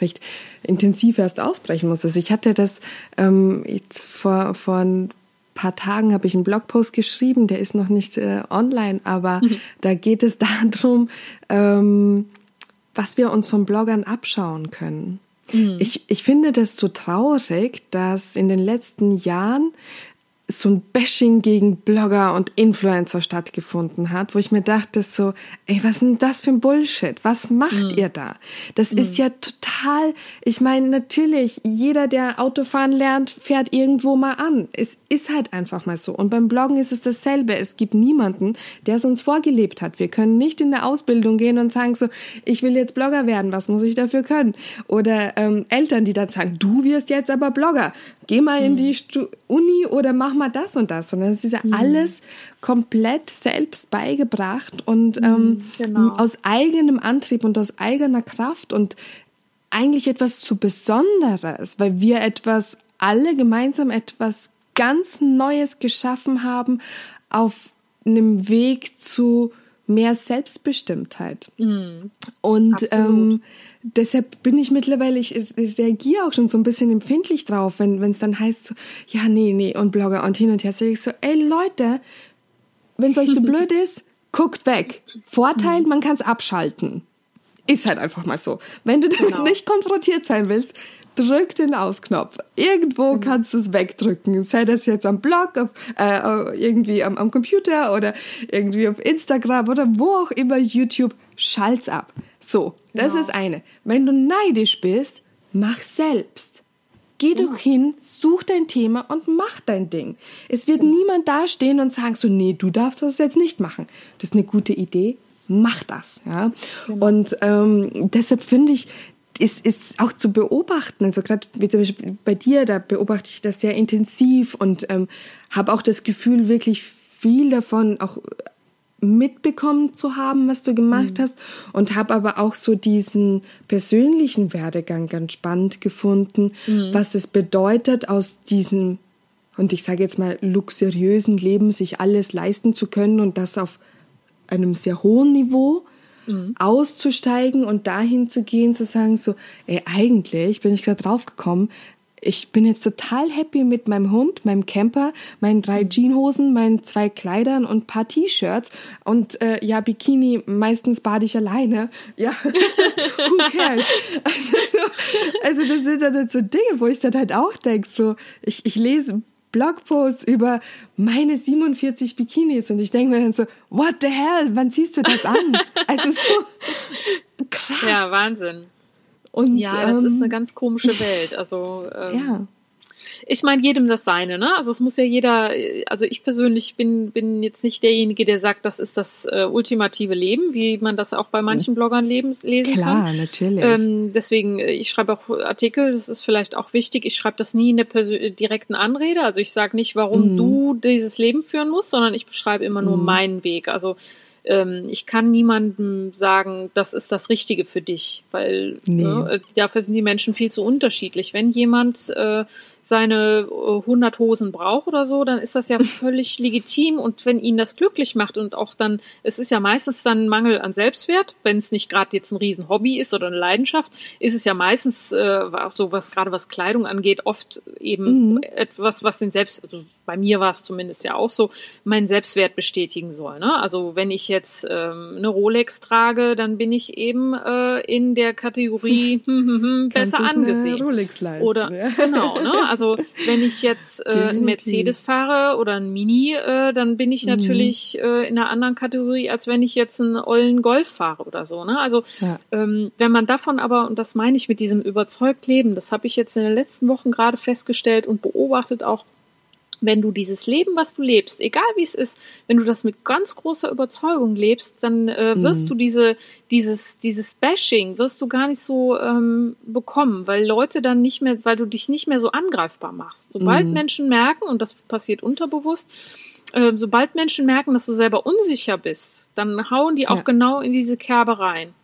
recht intensiv erst ausbrechen musste. Also ich hatte das ähm, jetzt vor, vor ein paar Tagen habe ich einen Blogpost geschrieben, der ist noch nicht äh, online, aber mhm. da geht es [LAUGHS] darum, ähm, was wir uns von Bloggern abschauen können. Mhm. Ich, ich finde das so traurig, dass in den letzten Jahren so ein Bashing gegen Blogger und Influencer stattgefunden hat, wo ich mir dachte so, ey, was ist denn das für ein Bullshit? Was macht mhm. ihr da? Das mhm. ist ja total, ich meine, natürlich, jeder, der Autofahren lernt, fährt irgendwo mal an. Es ist halt einfach mal so. Und beim Bloggen ist es dasselbe. Es gibt niemanden, der es uns vorgelebt hat. Wir können nicht in der Ausbildung gehen und sagen so, ich will jetzt Blogger werden, was muss ich dafür können? Oder ähm, Eltern, die dann sagen, du wirst jetzt aber Blogger geh mal in die Stu Uni oder mach mal das und das. Sondern es ist ja mhm. alles komplett selbst beigebracht und mhm, ähm, genau. aus eigenem Antrieb und aus eigener Kraft und eigentlich etwas zu Besonderes, weil wir etwas, alle gemeinsam etwas ganz Neues geschaffen haben auf einem Weg zu mehr Selbstbestimmtheit. Mhm. Und ähm, deshalb bin ich mittlerweile, ich, reagiere auch schon so ein bisschen empfindlich drauf, wenn es dann heißt so, ja, nee, nee, und Blogger und hin und her. Sage ich so, ey Leute, wenn es euch zu [LAUGHS] blöd ist, guckt weg. Vorteil, mhm. man kann es abschalten. Ist halt einfach mal so. Wenn du damit genau. nicht konfrontiert sein willst, drück den Ausknopf. Irgendwo mhm. kannst du es wegdrücken. Sei das jetzt am Blog, auf, äh, irgendwie am, am Computer oder irgendwie auf Instagram oder wo auch immer, YouTube. Schalt's ab. So, das genau. ist eine. Wenn du neidisch bist, mach selbst. Geh doch hin, such dein Thema und mach dein Ding. Es wird niemand dastehen und sagen so, nee, du darfst das jetzt nicht machen. Das ist eine gute Idee, mach das. Ja? Genau. Und ähm, deshalb finde ich, ist, ist auch zu beobachten. Also gerade wie zum Beispiel bei dir, da beobachte ich das sehr intensiv und ähm, habe auch das Gefühl, wirklich viel davon auch mitbekommen zu haben, was du gemacht mhm. hast und habe aber auch so diesen persönlichen Werdegang ganz spannend gefunden, mhm. was es bedeutet aus diesem und ich sage jetzt mal luxuriösen Leben sich alles leisten zu können und das auf einem sehr hohen Niveau mhm. auszusteigen und dahin zu gehen, zu sagen so, ey, eigentlich bin ich gerade draufgekommen, ich bin jetzt total happy mit meinem Hund, meinem Camper, meinen drei. Jeanshosen, meinen zwei Kleidern und paar T-Shirts und äh, ja, Bikini, meistens bade ich alleine. Ja, [LAUGHS] who cares? Also, so, also das sind dann so Dinge, wo ich dann halt auch denke, so, ich, ich lese Blogposts über meine 47 Bikinis und ich denke mir dann so, what the hell, wann ziehst du das an? Also so krass. Ja, Wahnsinn. Und, ja, das ähm, ist eine ganz komische Welt. Also ähm, ja ich meine, jedem das seine, ne? Also es muss ja jeder, also ich persönlich bin, bin jetzt nicht derjenige, der sagt, das ist das äh, ultimative Leben, wie man das auch bei manchen Bloggern lebens, lesen Klar, kann. Klar, natürlich. Ähm, deswegen, äh, ich schreibe auch Artikel, das ist vielleicht auch wichtig. Ich schreibe das nie in der Persön direkten Anrede. Also ich sage nicht, warum mhm. du dieses Leben führen musst, sondern ich beschreibe immer nur mhm. meinen Weg. Also ähm, ich kann niemandem sagen, das ist das Richtige für dich, weil nee. ne, dafür sind die Menschen viel zu unterschiedlich. Wenn jemand äh, seine 100 äh, Hosen braucht oder so, dann ist das ja [LAUGHS] völlig legitim und wenn ihn das glücklich macht und auch dann, es ist ja meistens dann ein Mangel an Selbstwert, wenn es nicht gerade jetzt ein Riesenhobby ist oder eine Leidenschaft, ist es ja meistens äh, so, was gerade was Kleidung angeht, oft eben mhm. etwas, was den Selbst, also bei mir war es zumindest ja auch so, meinen Selbstwert bestätigen soll. Ne? Also wenn ich jetzt ähm, eine Rolex trage, dann bin ich eben äh, in der Kategorie [LAUGHS] hm, hm, hm, besser angesehen. Rolex leisten, oder ja. genau, ne? [LAUGHS] Also wenn ich jetzt äh, ein Mercedes fahre oder ein Mini, äh, dann bin ich mhm. natürlich mhm. äh, in einer anderen Kategorie, als wenn ich jetzt einen ollen Golf fahre oder so. Ne? Also ja. ähm, wenn man davon aber, und das meine ich mit diesem überzeugt Leben, das habe ich jetzt in den letzten Wochen gerade festgestellt und beobachtet auch, wenn du dieses Leben, was du lebst, egal wie es ist, wenn du das mit ganz großer Überzeugung lebst, dann äh, wirst mhm. du diese, dieses, dieses Bashing wirst du gar nicht so ähm, bekommen, weil Leute dann nicht mehr, weil du dich nicht mehr so angreifbar machst. Sobald mhm. Menschen merken, und das passiert unterbewusst, äh, sobald Menschen merken, dass du selber unsicher bist, dann hauen die auch ja. genau in diese Kerbe rein.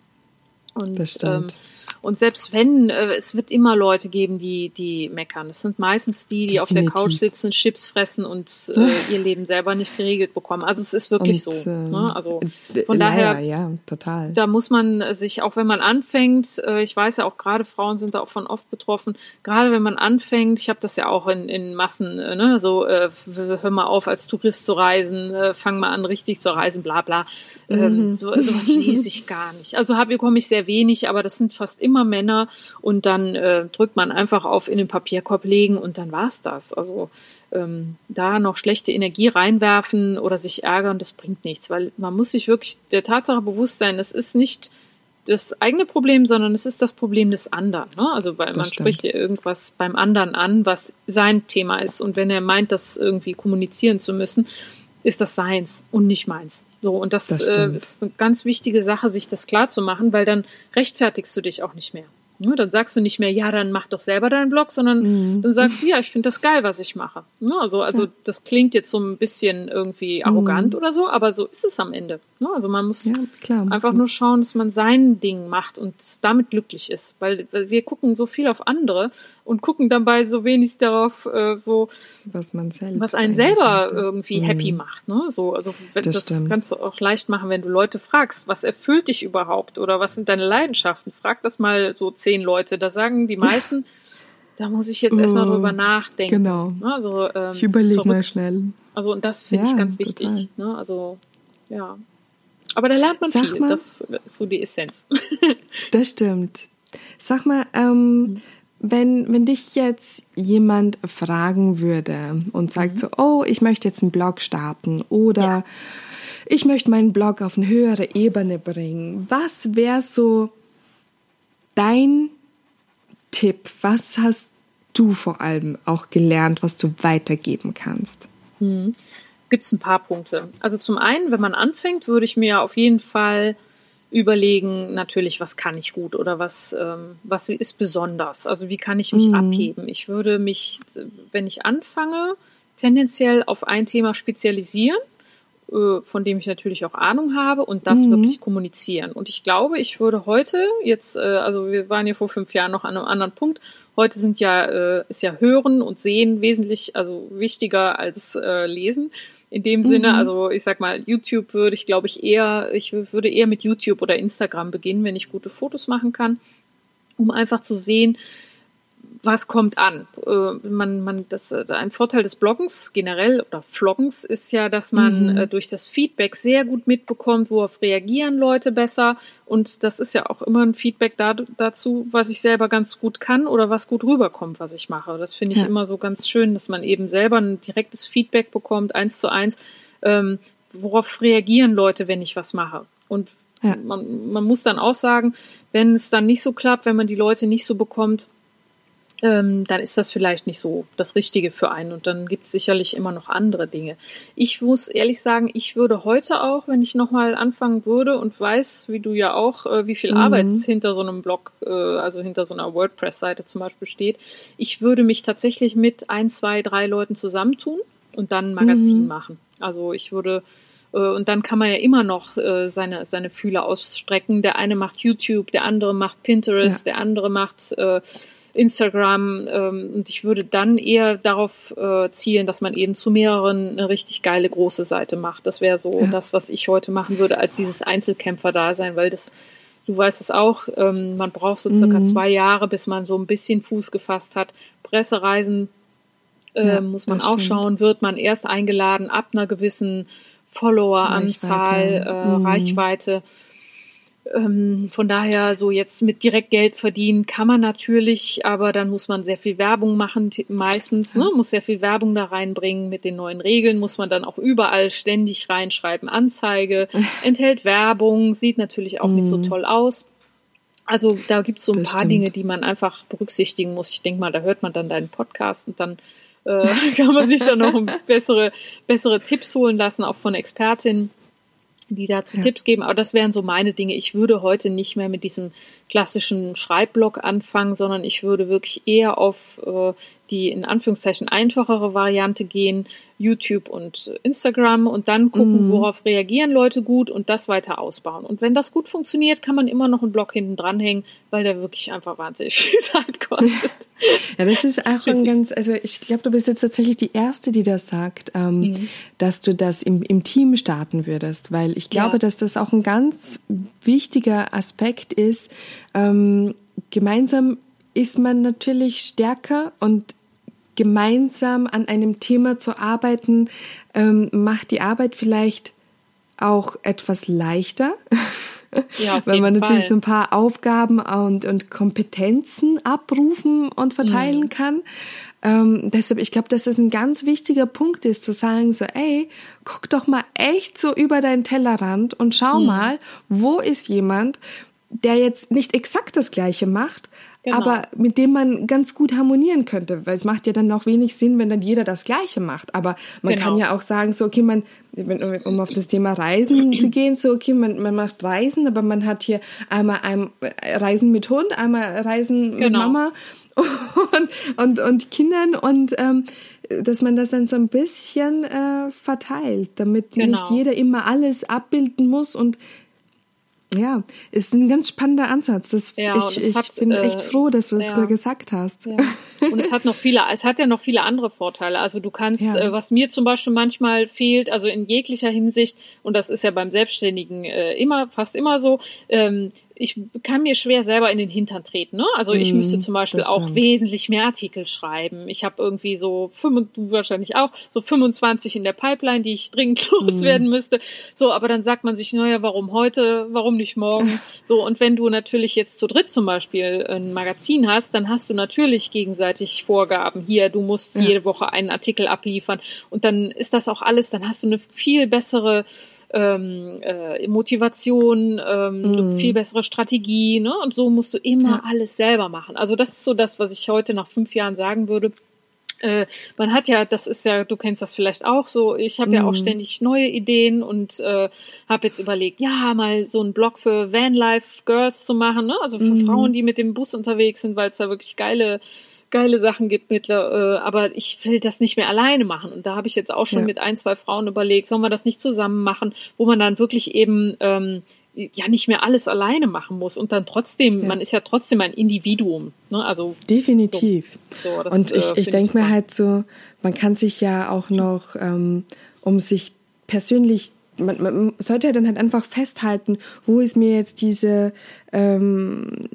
Und Bestimmt. Ähm, und selbst wenn, äh, es wird immer Leute geben, die, die meckern. Es sind meistens die, die Definitiv. auf der Couch sitzen, Chips fressen und äh, ihr Leben selber nicht geregelt bekommen. Also es ist wirklich und, so. Ähm, ne? Also von daher, ja, total. Da muss man sich, auch wenn man anfängt, äh, ich weiß ja auch gerade Frauen sind da auch von oft betroffen, gerade wenn man anfängt, ich habe das ja auch in, in Massen, äh, ne, so äh, hör mal auf als Tourist zu reisen, äh, fang mal an richtig zu reisen, bla bla. Ähm, mhm. so, sowas lese ich gar nicht. Also habe ich sehr wenig, aber das sind fast immer Männer und dann äh, drückt man einfach auf in den Papierkorb legen und dann war's das. Also ähm, da noch schlechte Energie reinwerfen oder sich ärgern, das bringt nichts, weil man muss sich wirklich der Tatsache bewusst sein, es ist nicht das eigene Problem, sondern es ist das Problem des anderen. Ne? Also weil das man stimmt. spricht ja irgendwas beim anderen an, was sein Thema ist. Und wenn er meint, das irgendwie kommunizieren zu müssen, ist das seins und nicht meins. So, und das, das äh, ist eine ganz wichtige Sache, sich das klar zu machen, weil dann rechtfertigst du dich auch nicht mehr. Ne, dann sagst du nicht mehr, ja, dann mach doch selber deinen Blog, sondern mhm. dann sagst du, ja, ich finde das geil, was ich mache. Ne, also, also ja. das klingt jetzt so ein bisschen irgendwie arrogant mhm. oder so, aber so ist es am Ende. Ne, also man muss ja, einfach nur schauen, dass man sein Ding macht und damit glücklich ist. Weil, weil wir gucken so viel auf andere und gucken dabei so wenig darauf, äh, so was man selbst was einen selber möchte. irgendwie mhm. happy macht. Ne? So, also das, das kannst du auch leicht machen, wenn du Leute fragst, was erfüllt dich überhaupt oder was sind deine Leidenschaften? Frag das mal so zehn zehn Leute. Da sagen die meisten, da muss ich jetzt erstmal uh, drüber nachdenken. Genau. Also, ähm, ich überlege mal schnell. Also, und das finde ja, ich ganz wichtig. Ne? Also, ja. Aber da lernt man Sag viel. Mal, das ist so die Essenz. [LAUGHS] das stimmt. Sag mal, ähm, wenn, wenn dich jetzt jemand fragen würde und sagt mhm. so, oh, ich möchte jetzt einen Blog starten oder ja. ich möchte meinen Blog auf eine höhere Ebene bringen, was wäre so dein Tipp? Was hast du vor allem auch gelernt, was du weitergeben kannst? Hm. Gibt es ein paar Punkte. Also zum einen, wenn man anfängt, würde ich mir auf jeden Fall überlegen, natürlich, was kann ich gut oder was, ähm, was ist besonders? Also wie kann ich mich mhm. abheben? Ich würde mich, wenn ich anfange, tendenziell auf ein Thema spezialisieren von dem ich natürlich auch Ahnung habe und das mhm. wirklich kommunizieren. Und ich glaube, ich würde heute jetzt, äh, also wir waren ja vor fünf Jahren noch an einem anderen Punkt. Heute sind ja, äh, ist ja Hören und Sehen wesentlich, also wichtiger als äh, Lesen. In dem mhm. Sinne, also ich sag mal, YouTube würde ich, glaube ich, eher, ich würde eher mit YouTube oder Instagram beginnen, wenn ich gute Fotos machen kann, um einfach zu sehen, was kommt an? Äh, man, man, das, äh, ein Vorteil des Bloggens generell oder Vloggens ist ja, dass man mhm. äh, durch das Feedback sehr gut mitbekommt, worauf reagieren Leute besser. Und das ist ja auch immer ein Feedback da, dazu, was ich selber ganz gut kann oder was gut rüberkommt, was ich mache. Das finde ich ja. immer so ganz schön, dass man eben selber ein direktes Feedback bekommt, eins zu eins. Ähm, worauf reagieren Leute, wenn ich was mache? Und ja. man, man muss dann auch sagen, wenn es dann nicht so klappt, wenn man die Leute nicht so bekommt, ähm, dann ist das vielleicht nicht so das Richtige für einen. Und dann gibt es sicherlich immer noch andere Dinge. Ich muss ehrlich sagen, ich würde heute auch, wenn ich nochmal anfangen würde und weiß, wie du ja auch, äh, wie viel mhm. Arbeit hinter so einem Blog, äh, also hinter so einer WordPress-Seite zum Beispiel steht, ich würde mich tatsächlich mit ein, zwei, drei Leuten zusammentun und dann ein Magazin mhm. machen. Also ich würde und dann kann man ja immer noch äh, seine, seine Fühler ausstrecken. Der eine macht YouTube, der andere macht Pinterest, ja. der andere macht äh, Instagram ähm, und ich würde dann eher darauf äh, zielen, dass man eben zu mehreren eine richtig geile große Seite macht. Das wäre so ja. das, was ich heute machen würde, als dieses Einzelkämpfer-Dasein, weil das, du weißt es auch, ähm, man braucht so circa mhm. zwei Jahre, bis man so ein bisschen Fuß gefasst hat. Pressereisen äh, ja, muss man auch stimmt. schauen, wird man erst eingeladen ab einer gewissen Follower-Anzahl, Reichweite. Äh, mhm. Reichweite ähm, von daher, so jetzt mit direkt Geld verdienen kann man natürlich, aber dann muss man sehr viel Werbung machen, meistens, ne? muss sehr viel Werbung da reinbringen. Mit den neuen Regeln muss man dann auch überall ständig reinschreiben, Anzeige, [LAUGHS] enthält Werbung, sieht natürlich auch nicht so mhm. toll aus. Also da gibt es so ein das paar. Dinge, die man einfach berücksichtigen muss. Ich denke mal, da hört man dann deinen Podcast und dann äh, [LAUGHS] kann man sich dann noch bessere, bessere Tipps holen lassen, auch von Expertinnen die dazu ja. Tipps geben. Aber das wären so meine Dinge. Ich würde heute nicht mehr mit diesem klassischen Schreibblock anfangen, sondern ich würde wirklich eher auf äh, die in Anführungszeichen einfachere Variante gehen, YouTube und Instagram und dann gucken, mhm. worauf reagieren Leute gut und das weiter ausbauen. Und wenn das gut funktioniert, kann man immer noch einen Blog hinten dranhängen, weil der wirklich einfach wahnsinnig [LAUGHS] viel Zeit kostet. ja, das ist auch ein ganz, also ich glaube, du bist jetzt tatsächlich die Erste, die das sagt, ähm, mhm. dass du das im, im Team starten würdest, weil ich glaube, ja. dass das auch ein ganz wichtiger Aspekt ist. Ähm, gemeinsam ist man natürlich stärker und gemeinsam an einem Thema zu arbeiten, ähm, macht die Arbeit vielleicht auch etwas leichter. Ja, [LAUGHS] Weil man natürlich Fall. so ein paar Aufgaben und, und Kompetenzen abrufen und verteilen mhm. kann. Ähm, deshalb, ich glaube, dass das ein ganz wichtiger Punkt ist, zu sagen so, ey, guck doch mal echt so über deinen Tellerrand und schau mhm. mal, wo ist jemand, der jetzt nicht exakt das Gleiche macht, genau. aber mit dem man ganz gut harmonieren könnte, weil es macht ja dann noch wenig Sinn, wenn dann jeder das Gleiche macht. Aber man genau. kann ja auch sagen, so, okay, man, um auf das Thema Reisen zu [CLEARS THROAT] gehen, so, okay, man, man macht Reisen, aber man hat hier einmal ein, Reisen mit Hund, einmal Reisen genau. mit Mama [LAUGHS] und, und, und Kindern und ähm, dass man das dann so ein bisschen äh, verteilt, damit genau. nicht jeder immer alles abbilden muss und ja, ist ein ganz spannender Ansatz. Das, ja, ich, ich hat, bin echt äh, froh, dass du es ja. gesagt hast. Ja. Und es hat noch viele, es hat ja noch viele andere Vorteile. Also du kannst, ja. äh, was mir zum Beispiel manchmal fehlt, also in jeglicher Hinsicht, und das ist ja beim Selbstständigen äh, immer, fast immer so, ähm, ich kann mir schwer selber in den Hintern treten. Ne? Also ich müsste mhm, zum Beispiel auch wesentlich mehr Artikel schreiben. Ich habe irgendwie so, du wahrscheinlich auch, so 25 in der Pipeline, die ich dringend [LAUGHS] loswerden mm. müsste. So, aber dann sagt man sich, naja, warum heute, warum nicht morgen? [LAUGHS] So, und wenn du natürlich jetzt zu dritt zum Beispiel ein Magazin hast, dann hast du natürlich gegenseitig Vorgaben. Hier, du musst ja. jede Woche einen Artikel abliefern. Und dann ist das auch alles, dann hast du eine viel bessere ähm, äh, Motivation, ähm, mm. viel bessere Strategie, ne? Und so musst du immer ja. alles selber machen. Also das ist so das, was ich heute nach fünf Jahren sagen würde. Äh, man hat ja, das ist ja, du kennst das vielleicht auch so, ich habe mm. ja auch mhm. ständig neue Ideen und äh, habe jetzt überlegt, ja, mal so einen Blog für Vanlife Girls zu machen, ne? also für mm. Frauen, die mit dem Bus unterwegs sind, weil es da wirklich geile geile Sachen gibt mittler, äh, aber ich will das nicht mehr alleine machen. Und da habe ich jetzt auch schon ja. mit ein, zwei Frauen überlegt, sollen wir das nicht zusammen machen, wo man dann wirklich eben ähm, ja nicht mehr alles alleine machen muss und dann trotzdem, ja. man ist ja trotzdem ein Individuum. Ne? Also definitiv. So, so, das, und ich, äh, ich denke mir halt so, man kann sich ja auch noch, ähm, um sich persönlich man, man sollte ja dann halt einfach festhalten, wo ist mir jetzt diese, ähm,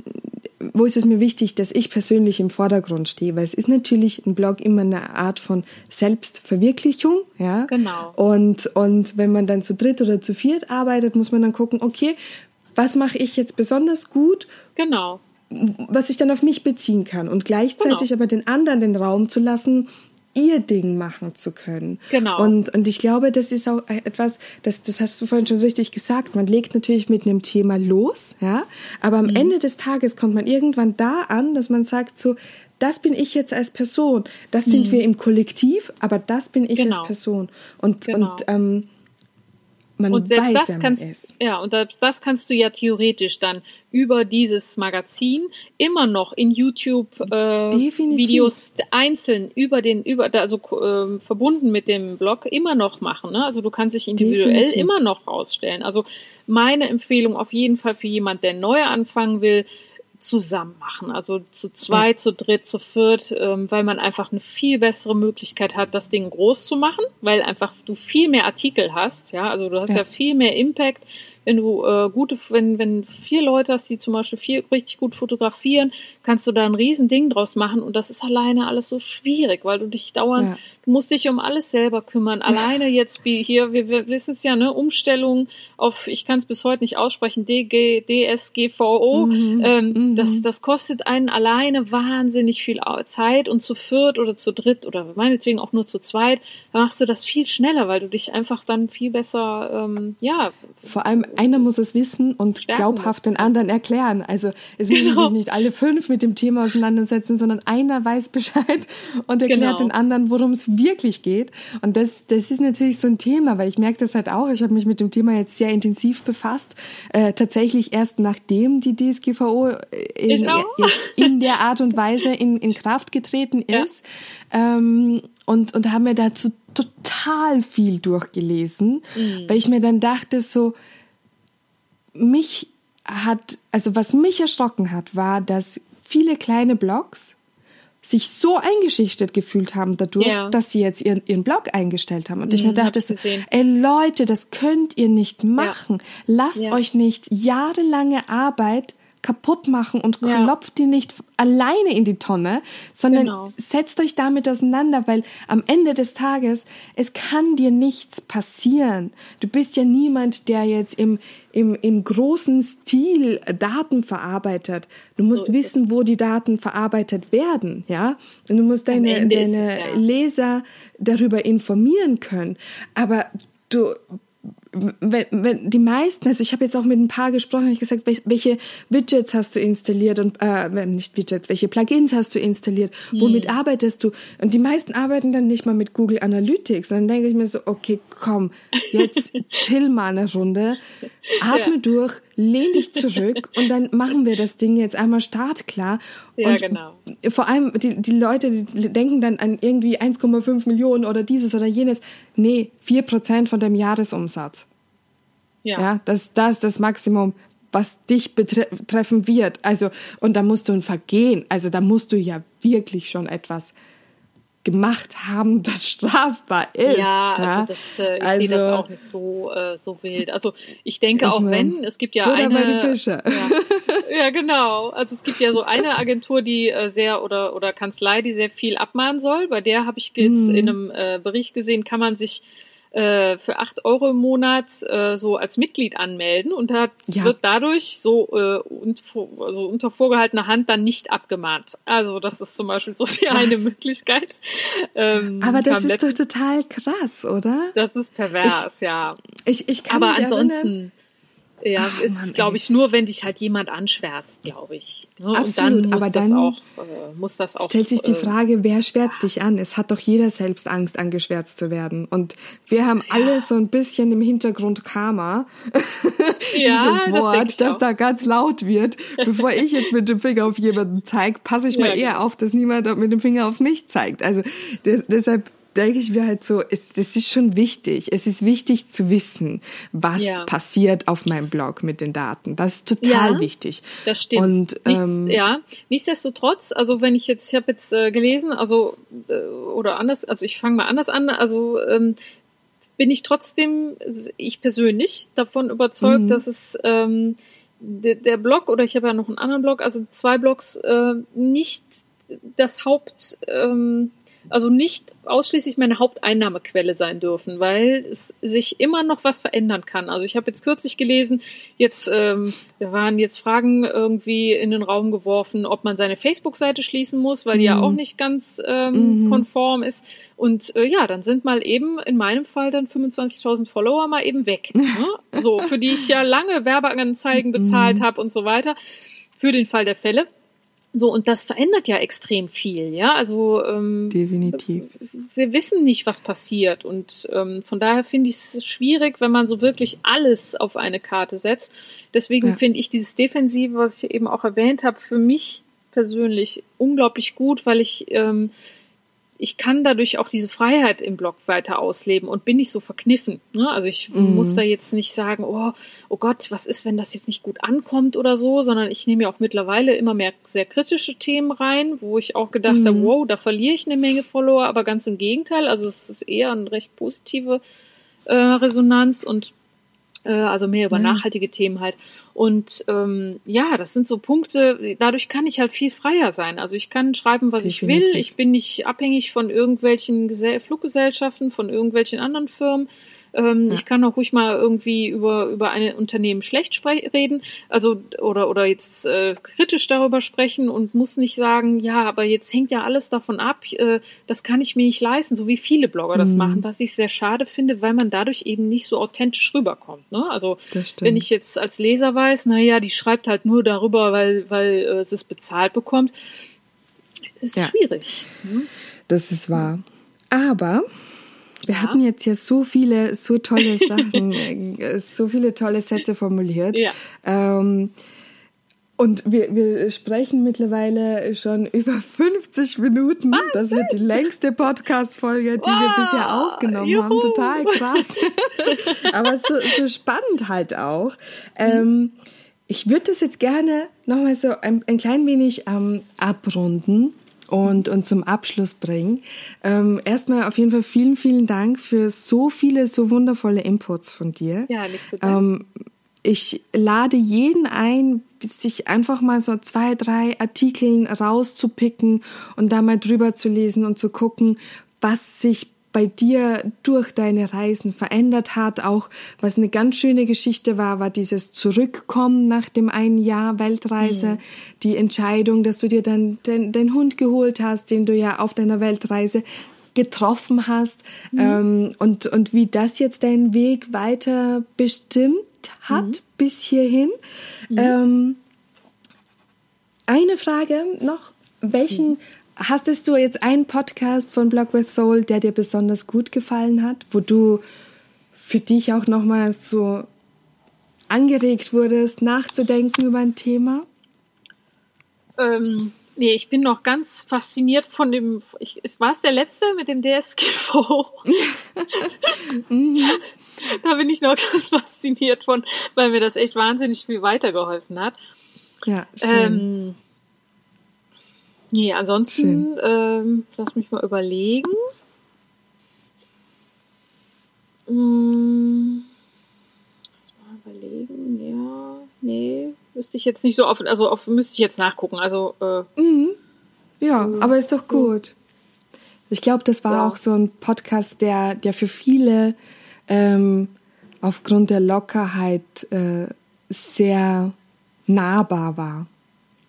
wo ist es mir wichtig, dass ich persönlich im Vordergrund stehe, weil es ist natürlich ein Blog immer eine Art von Selbstverwirklichung, ja. Genau. Und, und wenn man dann zu dritt oder zu viert arbeitet, muss man dann gucken, okay, was mache ich jetzt besonders gut? Genau. Was ich dann auf mich beziehen kann und gleichzeitig genau. aber den anderen den Raum zu lassen, ihr Ding machen zu können. Genau. Und, und ich glaube, das ist auch etwas, das, das hast du vorhin schon richtig gesagt. Man legt natürlich mit einem Thema los, ja, aber am mhm. Ende des Tages kommt man irgendwann da an, dass man sagt so, das bin ich jetzt als Person, das sind mhm. wir im Kollektiv, aber das bin ich genau. als Person. Und, genau. und ähm, man und selbst weiß, das kannst, ja, und selbst das kannst du ja theoretisch dann über dieses Magazin immer noch in YouTube äh, Videos einzeln über den über also äh, verbunden mit dem Blog immer noch machen. Ne? Also du kannst dich individuell Definitiv. immer noch rausstellen. Also meine Empfehlung auf jeden Fall für jemand, der neu anfangen will, zusammen machen. Also zu zweit, zu dritt, zu viert, ähm, weil man einfach eine viel bessere Möglichkeit hat, das Ding groß zu machen, weil einfach du viel mehr Artikel hast. Ja, also du hast ja, ja viel mehr Impact wenn du äh, gute, wenn, wenn vier Leute hast, die zum Beispiel vier richtig gut fotografieren, kannst du da ein Riesending draus machen und das ist alleine alles so schwierig, weil du dich dauernd, ja. du musst dich um alles selber kümmern. [LAUGHS] Alleine jetzt wie hier, wir, wir wissen es ja, ne, Umstellung auf, ich kann es bis heute nicht aussprechen, DG, DSGVO, mhm. ähm, mhm. das, das kostet einen alleine wahnsinnig viel Zeit und zu viert oder zu dritt oder meinetwegen auch nur zu zweit, machst du das viel schneller, weil du dich einfach dann viel besser, ähm, ja. Vor allem einer muss es wissen und Stärken glaubhaft den anderen erklären. Also es müssen genau. sich nicht alle fünf mit dem Thema auseinandersetzen, sondern einer weiß Bescheid und erklärt genau. den anderen, worum es wirklich geht. Und das, das ist natürlich so ein Thema, weil ich merke das halt auch. Ich habe mich mit dem Thema jetzt sehr intensiv befasst. Äh, tatsächlich erst nachdem die DSGVO in, jetzt in der Art und Weise in, in Kraft getreten ist. Ja. Ähm, und, und haben mir dazu total viel durchgelesen, mhm. weil ich mir dann dachte so, mich hat, also was mich erschrocken hat, war, dass viele kleine Blogs sich so eingeschichtet gefühlt haben dadurch, ja. dass sie jetzt ihren, ihren Blog eingestellt haben. Und ich mir dachte so, ey Leute, das könnt ihr nicht machen. Ja. Lasst ja. euch nicht jahrelange Arbeit kaputt machen und ja. klopft die nicht alleine in die Tonne, sondern genau. setzt euch damit auseinander, weil am Ende des Tages, es kann dir nichts passieren. Du bist ja niemand, der jetzt im, im, im großen Stil Daten verarbeitet. Du musst so wissen, es. wo die Daten verarbeitet werden, ja. Und du musst deine, deine es, ja. Leser darüber informieren können. Aber du die meisten, also ich habe jetzt auch mit ein paar gesprochen, ich gesagt, welche Widgets hast du installiert und äh, nicht Widgets, welche Plugins hast du installiert, womit hm. arbeitest du? Und die meisten arbeiten dann nicht mal mit Google Analytics, sondern denke ich mir so, okay, komm, jetzt [LAUGHS] chill mal eine Runde, atme ja. durch, lehn dich zurück [LAUGHS] und dann machen wir das Ding jetzt einmal startklar. Ja, und genau. Vor allem die, die Leute die denken dann an irgendwie 1,5 Millionen oder dieses oder jenes. Nee, 4% von dem Jahresumsatz. Ja. ja das, das ist das Maximum, was dich betreffen wird. Also, und da musst du ein Vergehen, also da musst du ja wirklich schon etwas gemacht haben, [LAUGHS] das strafbar ist. Ja, also ja? Das, äh, ich also, sehe das auch nicht so, äh, so wild. Also ich denke auch, wenn, es gibt ja eine... Ja, [LAUGHS] ja, genau. Also es gibt ja so eine Agentur, die äh, sehr, oder, oder Kanzlei, die sehr viel abmahnen soll. Bei der habe ich jetzt mhm. in einem äh, Bericht gesehen, kann man sich äh, für acht Euro im Monat äh, so als Mitglied anmelden und hat, ja. wird dadurch so äh, und, also unter vorgehaltener Hand dann nicht abgemahnt. Also das ist zum Beispiel so [LAUGHS] die eine Möglichkeit. Ähm, Aber das ist doch total krass, oder? Das ist pervers, ich, ja. Ich, ich kann Aber ansonsten. Erinnern, ja, Ach, ist, glaube ich, nur, wenn dich halt jemand anschwärzt, glaube ich. Ne? Absolut, und dann muss aber das dann auch, äh, muss das auch. Stellt sich die äh, Frage, wer schwärzt dich an? Es hat doch jeder selbst Angst, angeschwärzt zu werden. Und wir haben ja. alle so ein bisschen im Hintergrund Karma. [LAUGHS] Ja, Dieses Wort, das, das da ganz laut wird. Bevor ich jetzt mit dem Finger auf jemanden zeige, passe ich ja, mal eher genau. auf, dass niemand mit dem Finger auf mich zeigt. Also deshalb denke ich mir halt so, es, das ist schon wichtig. Es ist wichtig zu wissen, was ja. passiert auf meinem Blog mit den Daten. Das ist total ja, wichtig. Das stimmt. Und, Nichts, ähm, ja, nichtsdestotrotz, also wenn ich jetzt, ich habe jetzt äh, gelesen, also äh, oder anders, also ich fange mal anders an, also ähm, bin ich trotzdem, ich persönlich davon überzeugt, mhm. dass es ähm, der, der Blog oder ich habe ja noch einen anderen Blog, also zwei Blogs äh, nicht das Haupt ähm, also nicht ausschließlich meine Haupteinnahmequelle sein dürfen, weil es sich immer noch was verändern kann. Also ich habe jetzt kürzlich gelesen, jetzt ähm, wir waren jetzt Fragen irgendwie in den Raum geworfen, ob man seine Facebook-Seite schließen muss, weil die ja mhm. auch nicht ganz ähm, mhm. konform ist. Und äh, ja, dann sind mal eben in meinem Fall dann 25.000 Follower mal eben weg. [LAUGHS] Ne? So für die ich ja lange Werbeanzeigen bezahlt mhm. habe und so weiter. Für den Fall der Fälle. So, und das verändert ja extrem viel, ja. Also ähm, definitiv. Wir wissen nicht, was passiert. Und ähm, von daher finde ich es schwierig, wenn man so wirklich alles auf eine Karte setzt. Deswegen ja. finde ich dieses Defensive, was ich eben auch erwähnt habe, für mich persönlich unglaublich gut, weil ich ähm, ich kann dadurch auch diese Freiheit im Blog weiter ausleben und bin nicht so verkniffen. Ne? Also ich mhm. muss da jetzt nicht sagen, oh, oh Gott, was ist, wenn das jetzt nicht gut ankommt oder so, sondern ich nehme ja auch mittlerweile immer mehr sehr kritische Themen rein, wo ich auch gedacht mhm. habe, wow, da verliere ich eine Menge Follower, aber ganz im Gegenteil. Also es ist eher eine recht positive äh, Resonanz und also mehr über ja. nachhaltige Themen halt. Und ähm, ja, das sind so Punkte, dadurch kann ich halt viel freier sein. Also ich kann schreiben, was Definitiv. ich will. Ich bin nicht abhängig von irgendwelchen Gesell Fluggesellschaften, von irgendwelchen anderen Firmen. Ähm, ja. Ich kann auch ruhig mal irgendwie über, über ein Unternehmen schlecht reden, also oder, oder jetzt äh, kritisch darüber sprechen und muss nicht sagen, ja, aber jetzt hängt ja alles davon ab, äh, das kann ich mir nicht leisten, so wie viele Blogger das mhm. machen, was ich sehr schade finde, weil man dadurch eben nicht so authentisch rüberkommt. Ne? Also wenn ich jetzt als Leser weiß, naja, die schreibt halt nur darüber, weil, weil äh, sie es bezahlt bekommt, ist ja. schwierig. Ne? Das ist wahr. Aber wir ja. hatten jetzt ja so viele, so tolle [LAUGHS] Sachen, äh, so viele tolle Sätze formuliert. Ja. Ähm, und wir, wir sprechen mittlerweile schon über 50 Minuten. Was? Das wird die längste Podcast-Folge, die wow. wir bisher aufgenommen Juhu. haben. Total krass. [LAUGHS] Aber so, so spannend halt auch. Ähm, ich würde das jetzt gerne nochmal so ein, ein klein wenig ähm, abrunden und, und zum Abschluss bringen. Ähm, erstmal auf jeden Fall vielen, vielen Dank für so viele, so wundervolle Inputs von dir. Ja, nicht zu danken. Ähm, ich lade jeden ein, sich einfach mal so zwei, drei Artikeln rauszupicken und da mal drüber zu lesen und zu gucken, was sich bei dir durch deine Reisen verändert hat. Auch was eine ganz schöne Geschichte war, war dieses Zurückkommen nach dem einen Jahr Weltreise, mhm. die Entscheidung, dass du dir dann den, den Hund geholt hast, den du ja auf deiner Weltreise getroffen hast mhm. ähm, und, und wie das jetzt deinen Weg weiter bestimmt hat mhm. bis hierhin. Mhm. Ähm, eine Frage noch, welchen mhm. Hastest du jetzt einen Podcast von Blog with Soul, der dir besonders gut gefallen hat, wo du für dich auch nochmal so angeregt wurdest, nachzudenken über ein Thema? Ähm, nee, ich bin noch ganz fasziniert von dem, ich, war es der letzte mit dem DSGVO? mhm. [LAUGHS] [LAUGHS] Da bin ich noch ganz fasziniert von, weil mir das echt wahnsinnig viel weitergeholfen hat. Ja, schön. Ähm, Nee, ansonsten, ähm, lass mich mal überlegen. Hm, lass mal überlegen, ja, nee, wüsste ich jetzt nicht so oft, also auf, müsste ich jetzt nachgucken. Also, äh, mhm. Ja, äh, aber ist doch gut. Ich glaube, das war ja. auch so ein Podcast, der, der für viele ähm, aufgrund der Lockerheit äh, sehr nahbar war.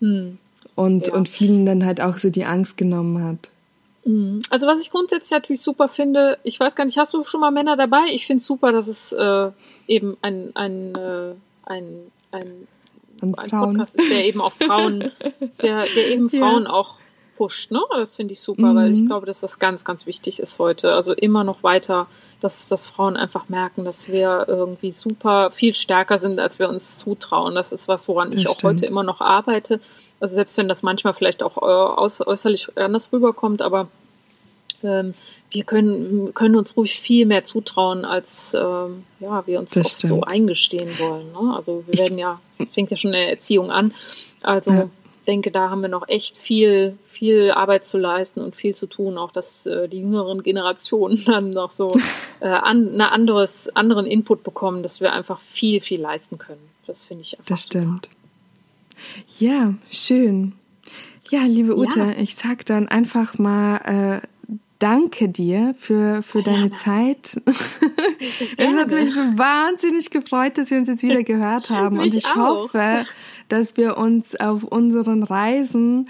Hm und, ja. und vielen dann halt auch so die Angst genommen hat. Mhm. Also was ich grundsätzlich natürlich super finde, ich weiß gar nicht, hast du schon mal Männer dabei? Ich finde es super, dass es äh, eben ein, ein, äh, ein, ein, ein Podcast ist, der eben auch Frauen, [LAUGHS] der, der eben Frauen ja. auch pusht, ne? Das finde ich super, mhm. weil ich mhm. glaube, dass das ganz, ganz wichtig ist heute. Also immer noch weiter, dass, dass Frauen einfach merken, dass wir irgendwie super viel stärker sind, als wir uns zutrauen. Das ist was, woran das ich auch stimmt. heute immer noch arbeite. Also selbst wenn das manchmal vielleicht auch äh, äußerlich anders rüberkommt, aber ähm, wir können, können uns ruhig viel mehr zutrauen, als ähm, ja, wir uns oft so eingestehen wollen. Ne? Also wir werden ja, fängt ja schon in der Erziehung an. Also ja. denke, da haben wir noch echt viel, viel Arbeit zu leisten und viel zu tun, auch dass äh, die jüngeren Generationen [LAUGHS] dann noch so äh, an, eine anderes, anderen Input bekommen, dass wir einfach viel, viel leisten können. Das finde ich einfach. Das stimmt. Ja, schön. Ja, liebe Ute, ja. ich sag dann einfach mal äh, danke dir für, für deine ja. Zeit. [LAUGHS] es hat mich so wahnsinnig gefreut, dass wir uns jetzt wieder gehört haben. [LAUGHS] Und ich auch. hoffe, dass wir uns auf unseren Reisen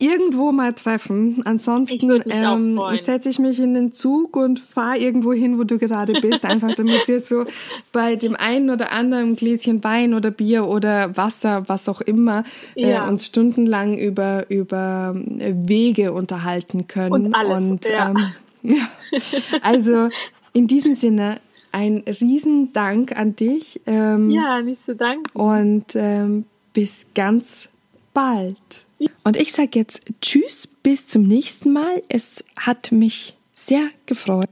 irgendwo mal treffen. Ansonsten ähm, setze ich mich in den Zug und fahre irgendwo hin, wo du gerade bist, einfach damit wir so bei dem einen oder anderen Gläschen Wein oder Bier oder Wasser, was auch immer, äh, ja. uns stundenlang über, über äh, Wege unterhalten können. Und alles. Und, ja. Ähm, [LAUGHS] ja. Also in diesem Sinne ein riesen Dank an dich. Ähm, ja, nicht zu danken. Und ähm, bis ganz bald. Und ich sage jetzt Tschüss, bis zum nächsten Mal. Es hat mich sehr gefreut.